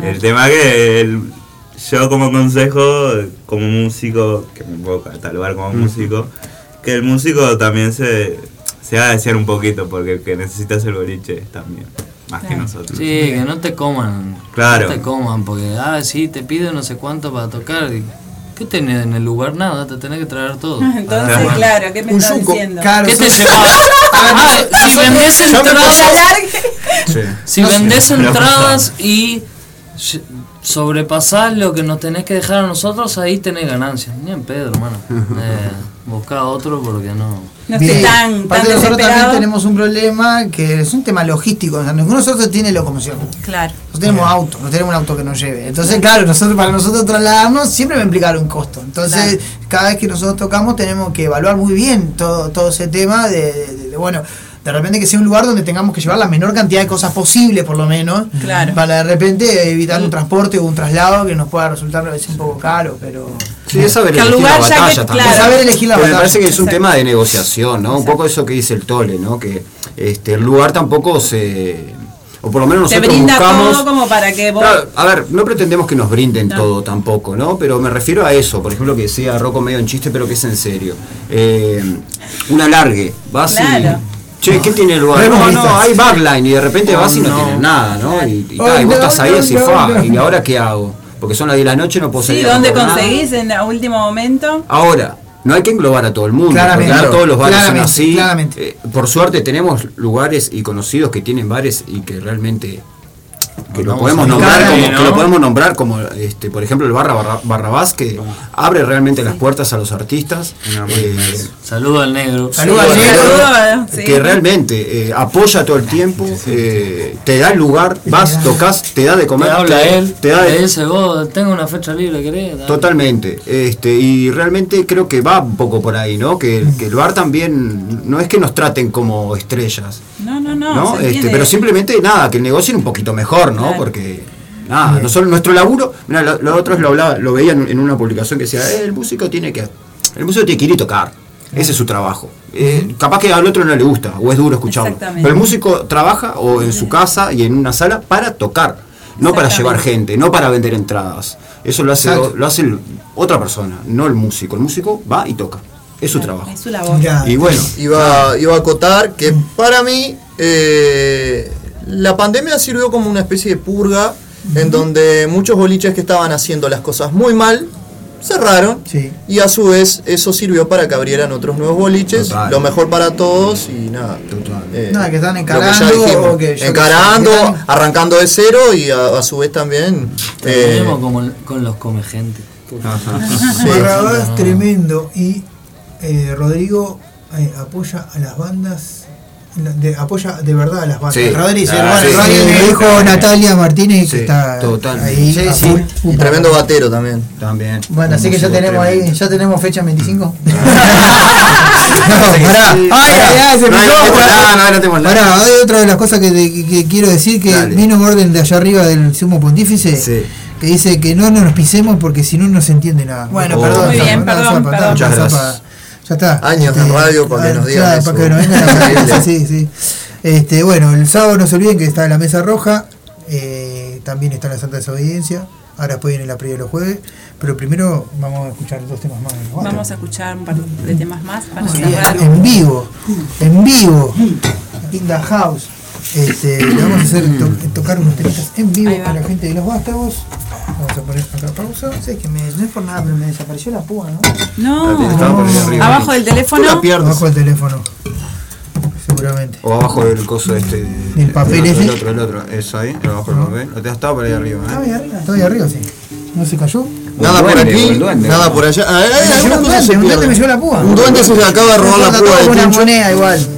El tema que el- yo como consejo, como músico, que me puedo catalogar como músico, que el músico también se, se haga desear un poquito, porque el que necesitas el boliche también, más que nosotros. Sí, que no te coman. Claro. No te coman, porque, ah, sí, te pido no sé cuánto para tocar. y, ¿Qué tenés en el lugar? Nada, te tenés que traer todo. Entonces, Ah, claro, ¿qué me estás diciendo? Claro, ¿Qué te llevas? Ah, si vendés entradas, si vendés entradas y sobrepasás lo que nos tenés que dejar a nosotros, ahí tenés ganancias. Ni en pedo, hermano. Eh, buscá otro porque no. No estoy tan, tan Aparte nosotros también tenemos un problema que es un tema logístico. O sea, ninguno de nosotros tiene locomoción. Claro. Nosotros tenemos auto, no tenemos un auto que nos lleve. Entonces, claro, nosotros para nosotros trasladarnos siempre va a implicar un costo. Entonces, cada vez que nosotros tocamos tenemos que evaluar muy bien todo, todo ese tema de, de- de, bueno, de repente que sea un lugar donde tengamos que llevar la menor cantidad de cosas posible, por lo menos. Claro. Para de repente evitar un transporte o un traslado que nos pueda resultar a veces un poco caro, pero... Sí, es saber Que elegir lugar la ya que- batalla también. claro. Saber elegir la Pero me batalla. parece que es un Exacto. tema de negociación, ¿no? Un poco eso que dice el Tole, ¿no? Que este, el lugar tampoco se... O por lo menos Te nosotros brinda buscamos... todo como para que vos. Claro, a ver, no pretendemos que nos brinden No. todo tampoco, ¿no? Pero me refiero a eso, por ejemplo, que decía Rocco medio en chiste, pero que es en serio. Eh, un alargue, vas Claro. y... Che, ¿qué tiene el lugar? No, no, hay backline y de repente Oh, vas y no, no. tienes nada, ¿no? Y, y, Oh, vos no, estás ahí no, así, no, fa, no. ¿y ahora qué hago? Porque son las 10 de la noche, no puedo Sí, salir a ¿dónde nada. conseguís en el último momento? Ahora, no hay que englobar a todo el mundo, Claramente. porque todos los bares son Claramente, así. claramente. Eh, por suerte tenemos lugares y conocidos que tienen bares y que realmente que lo podemos nombrar como, que lo podemos nombrar como este por ejemplo el barra, barra barrabás que abre realmente las puertas a los artistas eh, Saludo al negro. Saludo al negro. Sí. que realmente eh, apoya todo el tiempo eh, te da el lugar vas tocas te da de Te comer habla te, él, te da te dice, vos, tengo una fecha libre, ¿querés? Dale. Totalmente, este, y realmente creo que va un poco por ahí, ¿no? Que, que el bar también no es que nos traten como estrellas, No, no, no. ¿no? Este, pero simplemente nada, que el negocio un poquito mejor, ¿no? Claro. Porque nada, nosotros, nuestro laburo, mira, lo, lo otro es lo hablaba, lo veía en, una publicación que decía, "Eh, el músico tiene que, el músico tiene que ir y tocar. Ese es su trabajo. Eh, capaz que al otro no le gusta o es duro escucharlo. Pero el músico trabaja o en su casa y en una sala para tocar, no para llevar gente, no para vender entradas. Eso lo hace, Exacto. lo hace el- otra persona, no el músico. El músico va y toca. Es su trabajo. Es su labor. Ya. Y bueno, Iba, iba a acotar que para mí eh, la pandemia sirvió como una especie de purga en donde muchos boliches que estaban haciendo las cosas muy mal cerraron. Y a su vez eso sirvió para que abrieran otros nuevos boliches. Total. Lo mejor para todos y nada. eh, Nada, que están encarando dijimos. o que yo- encarando, que están- arrancando de cero y a, a su vez también. eh, como con los come gente. Barrabás tremendo y eh, Rodrigo eh, apoya a las bandas. De- apoya de verdad a las bandas. Sí. Sí, Ah, bueno, sí. Dijo Natalia Martínez que está total. ahí. Y tremendo batero también. También. Bueno, así que ya tenemos ahí, ya tenemos fecha 25. No, pará, Ay, ay, se no, hay otra de las cosas que, que- que quiero decir que Dale. vino un orden de allá arriba del sumo pontífice Sí. que dice que no nos pisemos porque si no no se entiende nada. Bueno, Oh, perdón, Muy zapa, bien, perdón, perdón. Muchas zapa. gracias. Ya está. Años en radio para que ah, nos digan claro, eso. Para que nos vengan sí, sí. Este, bueno, el sábado no se olviden que está la mesa roja, eh, también está la Santa Desobediencia, ahora después viene la previa de los jueves, pero primero vamos a escuchar dos temas más. ¿no? Vamos a escuchar un par de temas más para Sí, cerrar. en vivo, en vivo, in the house. Este, le vamos a hacer to- tocar unos temitas en vivo a la gente de los vástagos. Vamos a poner acá pausa. Sí, que me, no es por nada, pero me desapareció la púa, ¿no? No, por arriba. abajo del teléfono. la pierdes. Abajo del teléfono. Seguramente. O abajo del coso este. Del papel el otro, ese. El otro, el otro. Eso ahí, abajo del papel. No te has estado por ahí arriba, Está ¿eh? ahí arriba, está ahí arriba, sí. ¿No se cayó? Nada Un por duende, aquí, duende. nada por allá. Ah, Me llevó algunas un duende, un duende me llevó la púa. Un duende se acaba de robar la púa una moneda igual.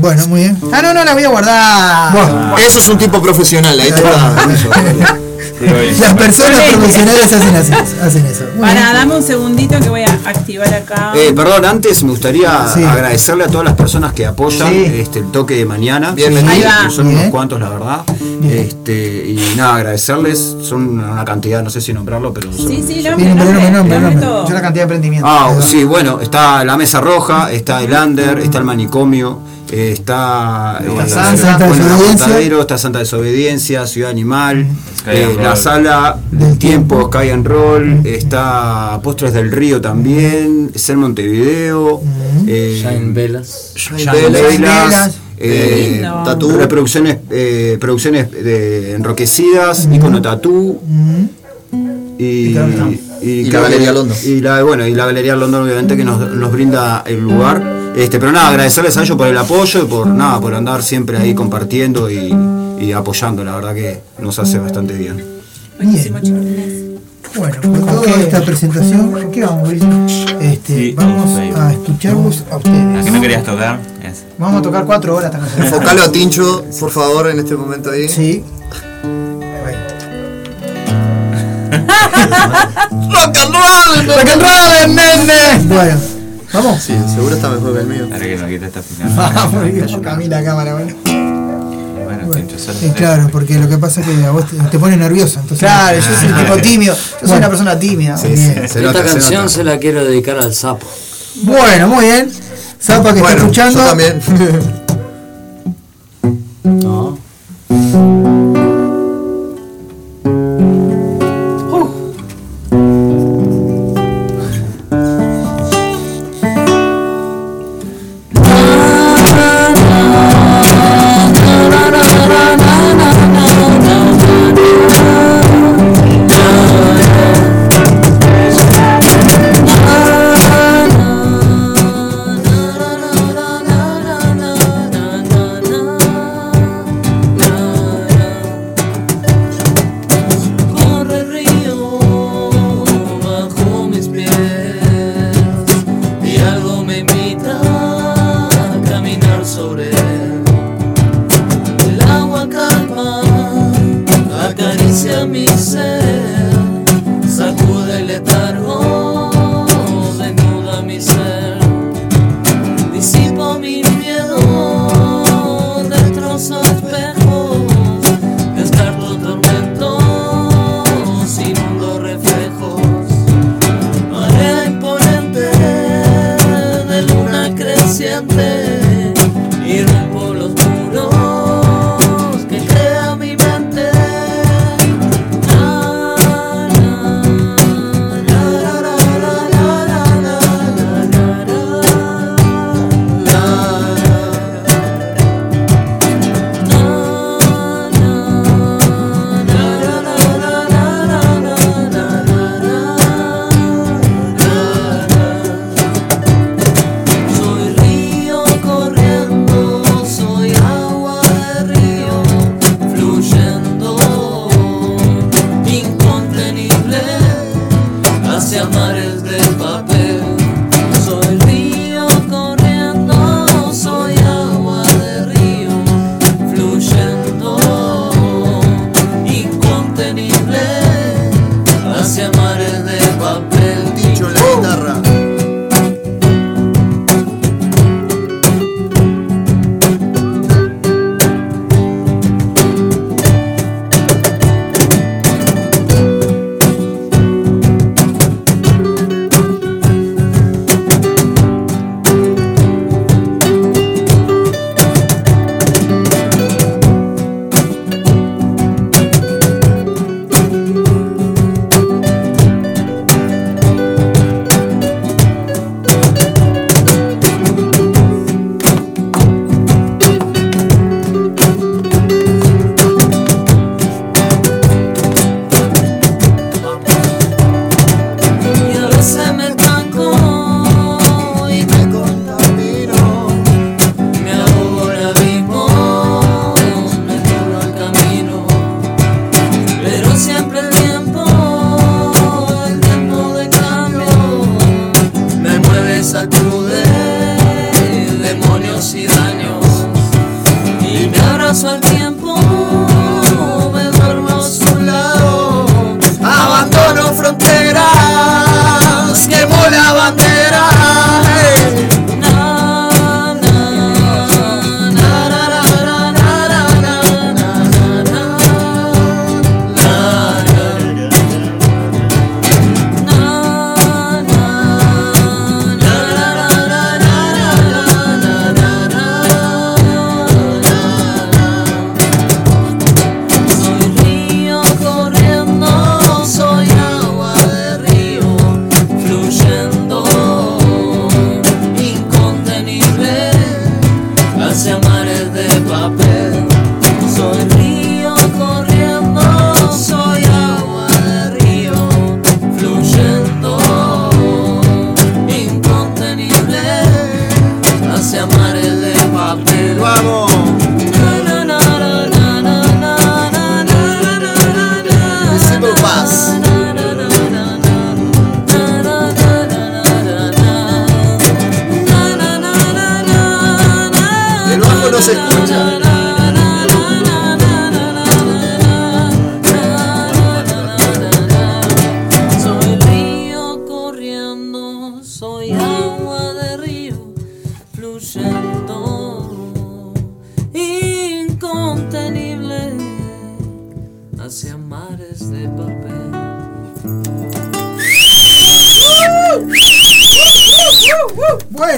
Bueno, muy bien. Ah, no, no, la voy a guardar. Bueno, Eso es un tipo profesional, ahí está. las personas profesionales hacen así, hacen eso. Para, bien. dame un segundito que voy a activar acá. Eh, perdón, antes me gustaría Sí. agradecerle a todas las personas que apoyan Sí. este, el toque de mañana. Bienvenido. Ahí va. Que Son Bien. unos cuantos, la verdad. Este, y nada, agradecerles. Son una cantidad, no sé si nombrarlo, pero son. Sí, sí, Sí, nombre, nombre, nombre, nombre. Yo la cantidad de emprendimiento. Ah, sí, bueno, está la mesa roja, está el under, está el manicomio, eh, está eh, Santa, Desobediencia. Está Santa Desobediencia, Ciudad Animal, eh, la sala del tiempo, Sky and Roll, está Postres del Río también, Ser Montevideo, eh, Shine Velas. Shine Velas. Velas, eh. Tatú. reproducciones, eh, producciones de enroquecidas, icono tatú. Y, Y y la Galería London. Y la, bueno, y la Galería London obviamente que nos, nos brinda el lugar. Este, pero nada, agradecerles a ellos por el apoyo y por nada, por andar siempre ahí compartiendo y, y apoyando, la verdad que nos hace bastante bien. Chiquilines. Bueno, con toda esta presentación, ¿Con qué vamos, Luis? este, Sí, vamos sí. a escucharlos a ¿A ustedes. que no querías tocar? Vamos a tocar cuatro horas. Enfocalo a Tincho, por favor, en este momento ahí. Sí. ¡Rock and roll! ¡Rock and roll, nene! Bueno, vamos. Sí, seguro está mejor que el mío. Ahora que no quita esta final. Vamos, yo camino la cámara, bueno. Bueno, Eh, claro, porque lo que pasa es que a vos te, te pone nervioso. Entonces, Claro, yo soy un tipo tímido. Yo soy Bueno. una persona tímida. Sí, sí, Esta nota, se canción nota. se la quiero dedicar al sapo. Bueno, muy bien. Zapa que está escuchando. yo también. ¿no?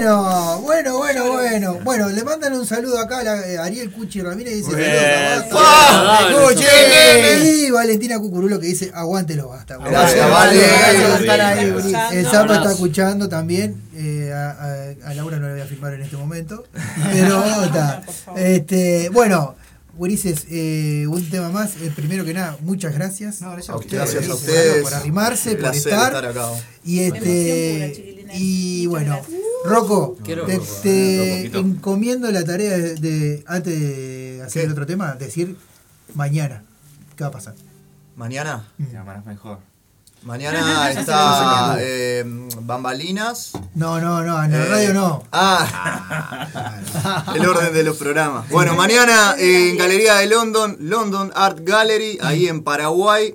Bueno, bueno, bueno, bueno. Bueno, le mandan un saludo acá a la- eh, Ariel Cuchi Ramírez dice Bien. saludos a Basta. Cuchi! Y Valentina Cucurulo que dice aguántelo basta. Gracias, Vale. El Zapa está escuchando también. eh, a, a- a Laura no la voy a filmar en este momento. Pero está. Este, bueno. Gurises, eh, un tema más. Eh, primero que nada, muchas gracias. a ustedes. Gracias a bueno, ustedes. por arrimarse, por estar. estar acá. Y este y bueno, Rocco, te, Rocco, te Rocco, poquito. encomiendo la tarea de, de- antes de hacer el otro tema, decir mañana. ¿Qué va a pasar? Mañana. Mañana es mejor. Mañana está eh, Bambalinas. No, no, no, en Eh, radio no. Ah, el orden de los programas. Bueno, mañana en Galería de London, London Art Gallery, ahí en Paraguay.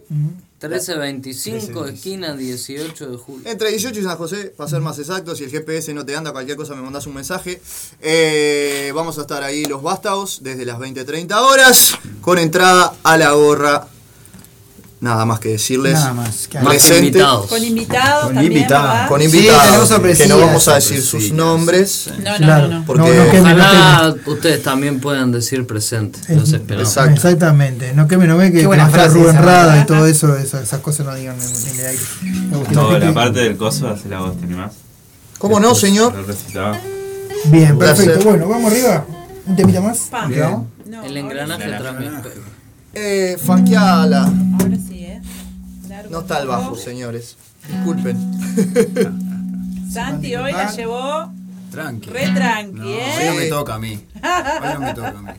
1325, esquina 18 de julio. Entre 18 y San José, para ser más exacto, si el GPS no te anda, cualquier cosa me mandas un mensaje. Eh, vamos a estar ahí los vástagos desde las 20-30 horas, con entrada a la gorra. Nada más que decirles. Nada más, que- Presente. Con invitados Con también, invitados. Con Sí, invitados. tenemos sorpresillas. que no vamos a decir sus nombres. No, no, Claro. no, no. Porque No, no queme, no Ojalá ustedes también puedan decir presente. Los esperamos. Exactamente. No que me no ve que frase Rubén esa, Rada ¿verdad? y todo eso, esas, esas cosas no digan en, en el aire. Me gusta. Toda la parte del coso hace la voz, ¿te animás? ¿Cómo no, señor? Bien, perfecto. Bueno, vamos arriba. Un temita más. Pa. ¿Y vamos? El engranaje también. Eh, fanqueala. Ahora sí, ¿eh? No está el bajo, señores. Disculpen. Santi hoy la llevó Tranqui. re tranqui, No, ¿eh? hoy no me toca a mí. Hoy no me toca a mí.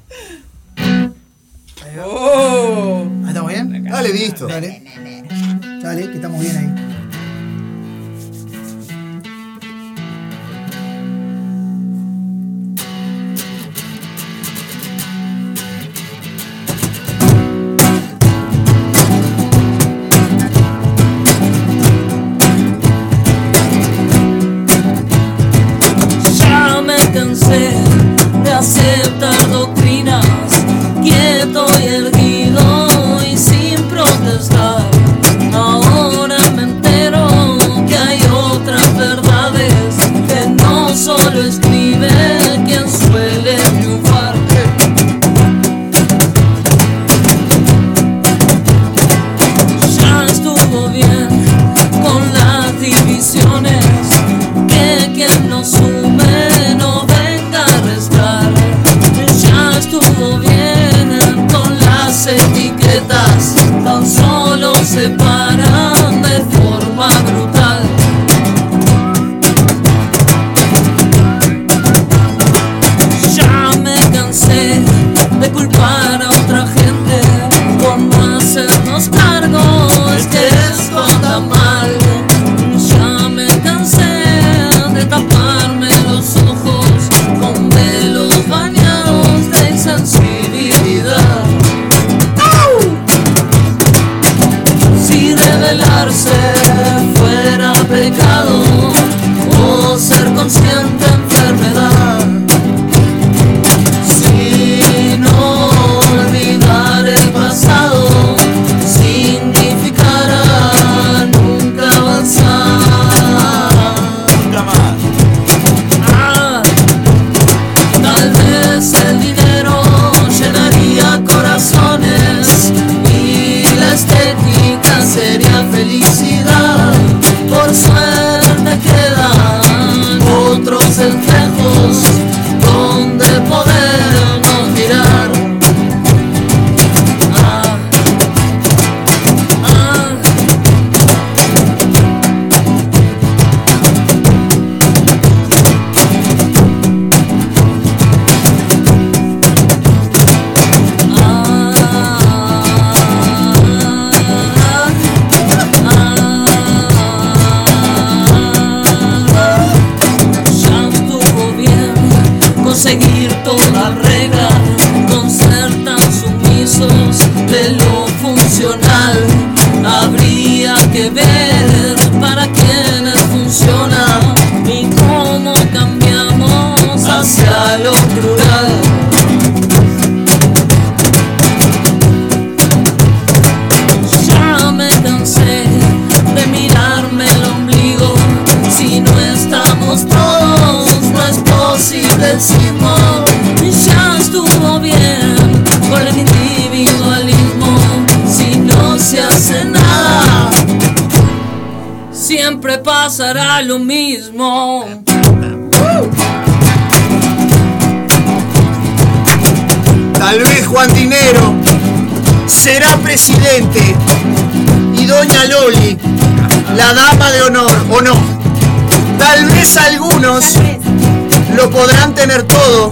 Oh. ¿Estamos bien? Dale, listo. Dale. Dale, que estamos bien ahí. Pasará lo mismo. Tal vez Juan Dinero será presidente y doña Loli la dama de honor, ¿o no? Tal vez algunos lo podrán tener todo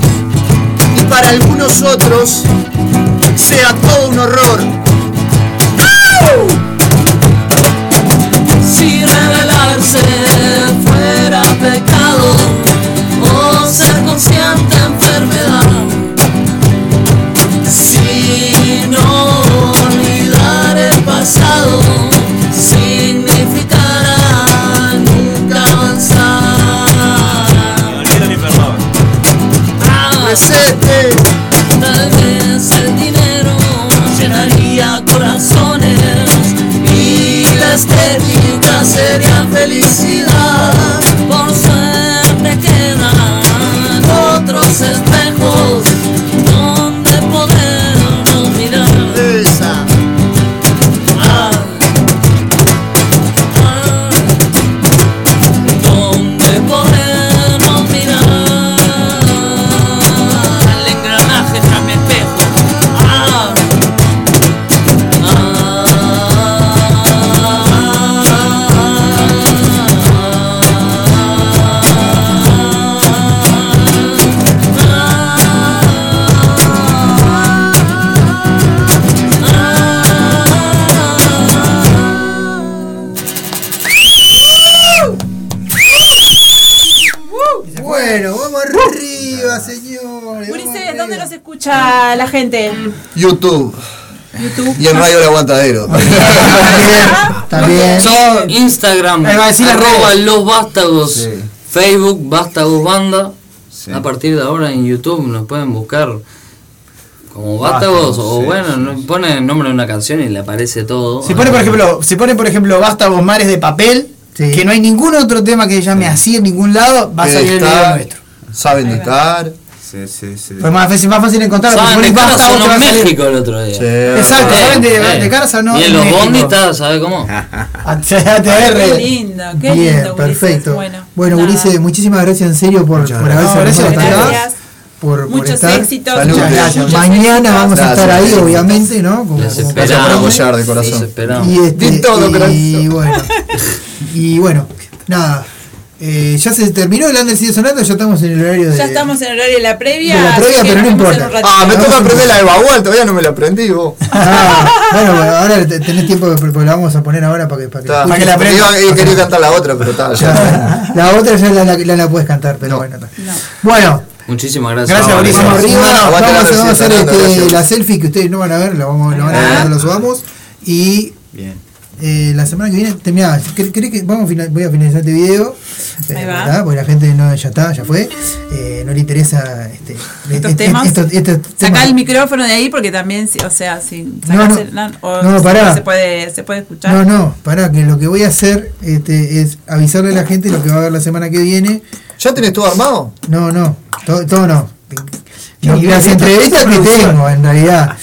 y para algunos otros sea todo un horror. ¡Au! Si rebelarse fuera pecado o ser consciente enfermedad. Si no olvidar el pasado significará nunca avanzar. Presente. Tal vez el dinero llenaría corazones y la estética sería felicidade. La gente? YouTube. YouTube. Y en Radio El Aguantadero. También. Instagram, Ahí va a decir arroba redes. los vástagos, Facebook, vástagos banda. A partir de ahora en YouTube nos pueden buscar como vástagos o sí, bueno, no- ponen el nombre de una canción y le aparece todo. Si pone, por ejemplo, si pone, por ejemplo, Vástagos Mares de Papel, que no hay ningún otro tema que llame así en ningún lado, va a salir el video nuestro. Saben de car. Sí, sí, sí. Fue más fácil, más fácil encontrarlo. Saben porque de pones cara Vástagos, sonó te va en a salir. México el otro día. Exacto, Eh, saben de, eh, de cara sonó Y en los bonditas, ¿sabe cómo? Qué lindo, qué Bien, lindo, Ulises. perfecto. Bueno. Ulises, muchísimas gracias en serio por, por haberse No, gracias. Por, por Muchos estar. éxitos. Muchas gracias. Mañana vamos a Gracias. estar ahí, obviamente, ¿no? Como, Les como esperamos. cada programa. apoyar de corazón. Les esperamos. Y, este, Di todo, y, bueno, y bueno, nada. Eh, ya se terminó el Under sigue sonando, ya estamos en el horario de. Ya estamos en el horario de la previa. De la así previa, que pero no importa. Ah, me toca aprender la de Bagual, todavía no me la aprendí vos. Ah, bueno, bueno, ahora te- tenés tiempo porque la vamos a poner ahora para que, para que, la aprendí. Yo quería cantar la otra, pero está. Ya, la otra ya la, la, la- la puedes cantar, pero bueno. está. Bueno, Muchísimas gracias. Gracias, vamos arriba, Bueno, vamos, a la hacer- vamos a hacer receta, este, la selfie que ustedes no van a ver, la vamos, la van a ver cuando la subamos. Y Bien. Eh, la semana que viene, terminada, ¿querés que vamos final- voy a finalizar este video? eh, Ahí va. Porque la gente no, ya está, ya fue. Eh, no le interesa este, Estos este- temas. estos- estos Sacá el micrófono de ahí porque también, si- o sea, si No, sacás no. el- no, o No, pará. se puede, se puede escuchar. No, no, pará, que lo que voy a hacer este, es avisarle a la gente lo que va a haber la semana que viene. ¿Ya tenés todo armado? No, no, todo, todo no. Las entrevistas que tengo, en realidad.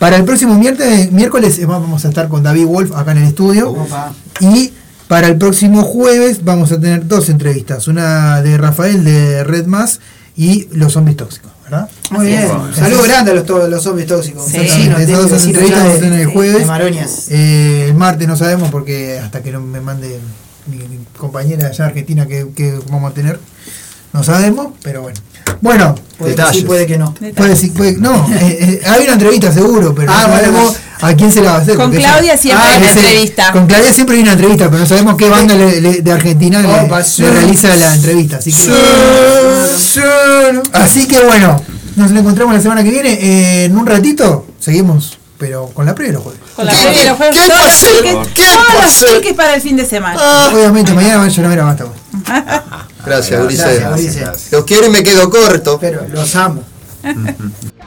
Para el próximo miércoles, miércoles eh, vamos a estar con David Wolf acá en el estudio. Y para el próximo jueves vamos a tener dos entrevistas. Una de Rafael de Red Más y Los Zombies Tóxicos, ¿verdad? Muy bien. Saludos grandes a los, los zombies tóxicos. Sí. Esas dos entrevistas vamos a tener el jueves. Eh, el martes no sabemos porque hasta que no me mande mi, mi compañera allá de Argentina que, que vamos a tener, no sabemos, pero bueno. Bueno, Puede que sí, puede que no. puede, sí, puede- no, eh, eh, hay una entrevista seguro, pero Ah, no bueno, sabemos ¿A quién se la va a hacer? Con Claudia siempre hay una ese- entrevista. Con Claudia siempre hay una entrevista, pero no sabemos qué banda le- le- de Argentina le, Opa, sí. le realiza la entrevista. Así que, así que bueno, nos encontramos la semana que viene. Eh, en un ratito seguimos, pero con la previa de los jueves. Con la previa de los jueves, ¿Qué para el fin de semana. Obviamente, mañana va a llorar, mira, basta. Gracias, Gracias, Ulises. Ulises. Los quiero y me quedo corto. Pero los amo.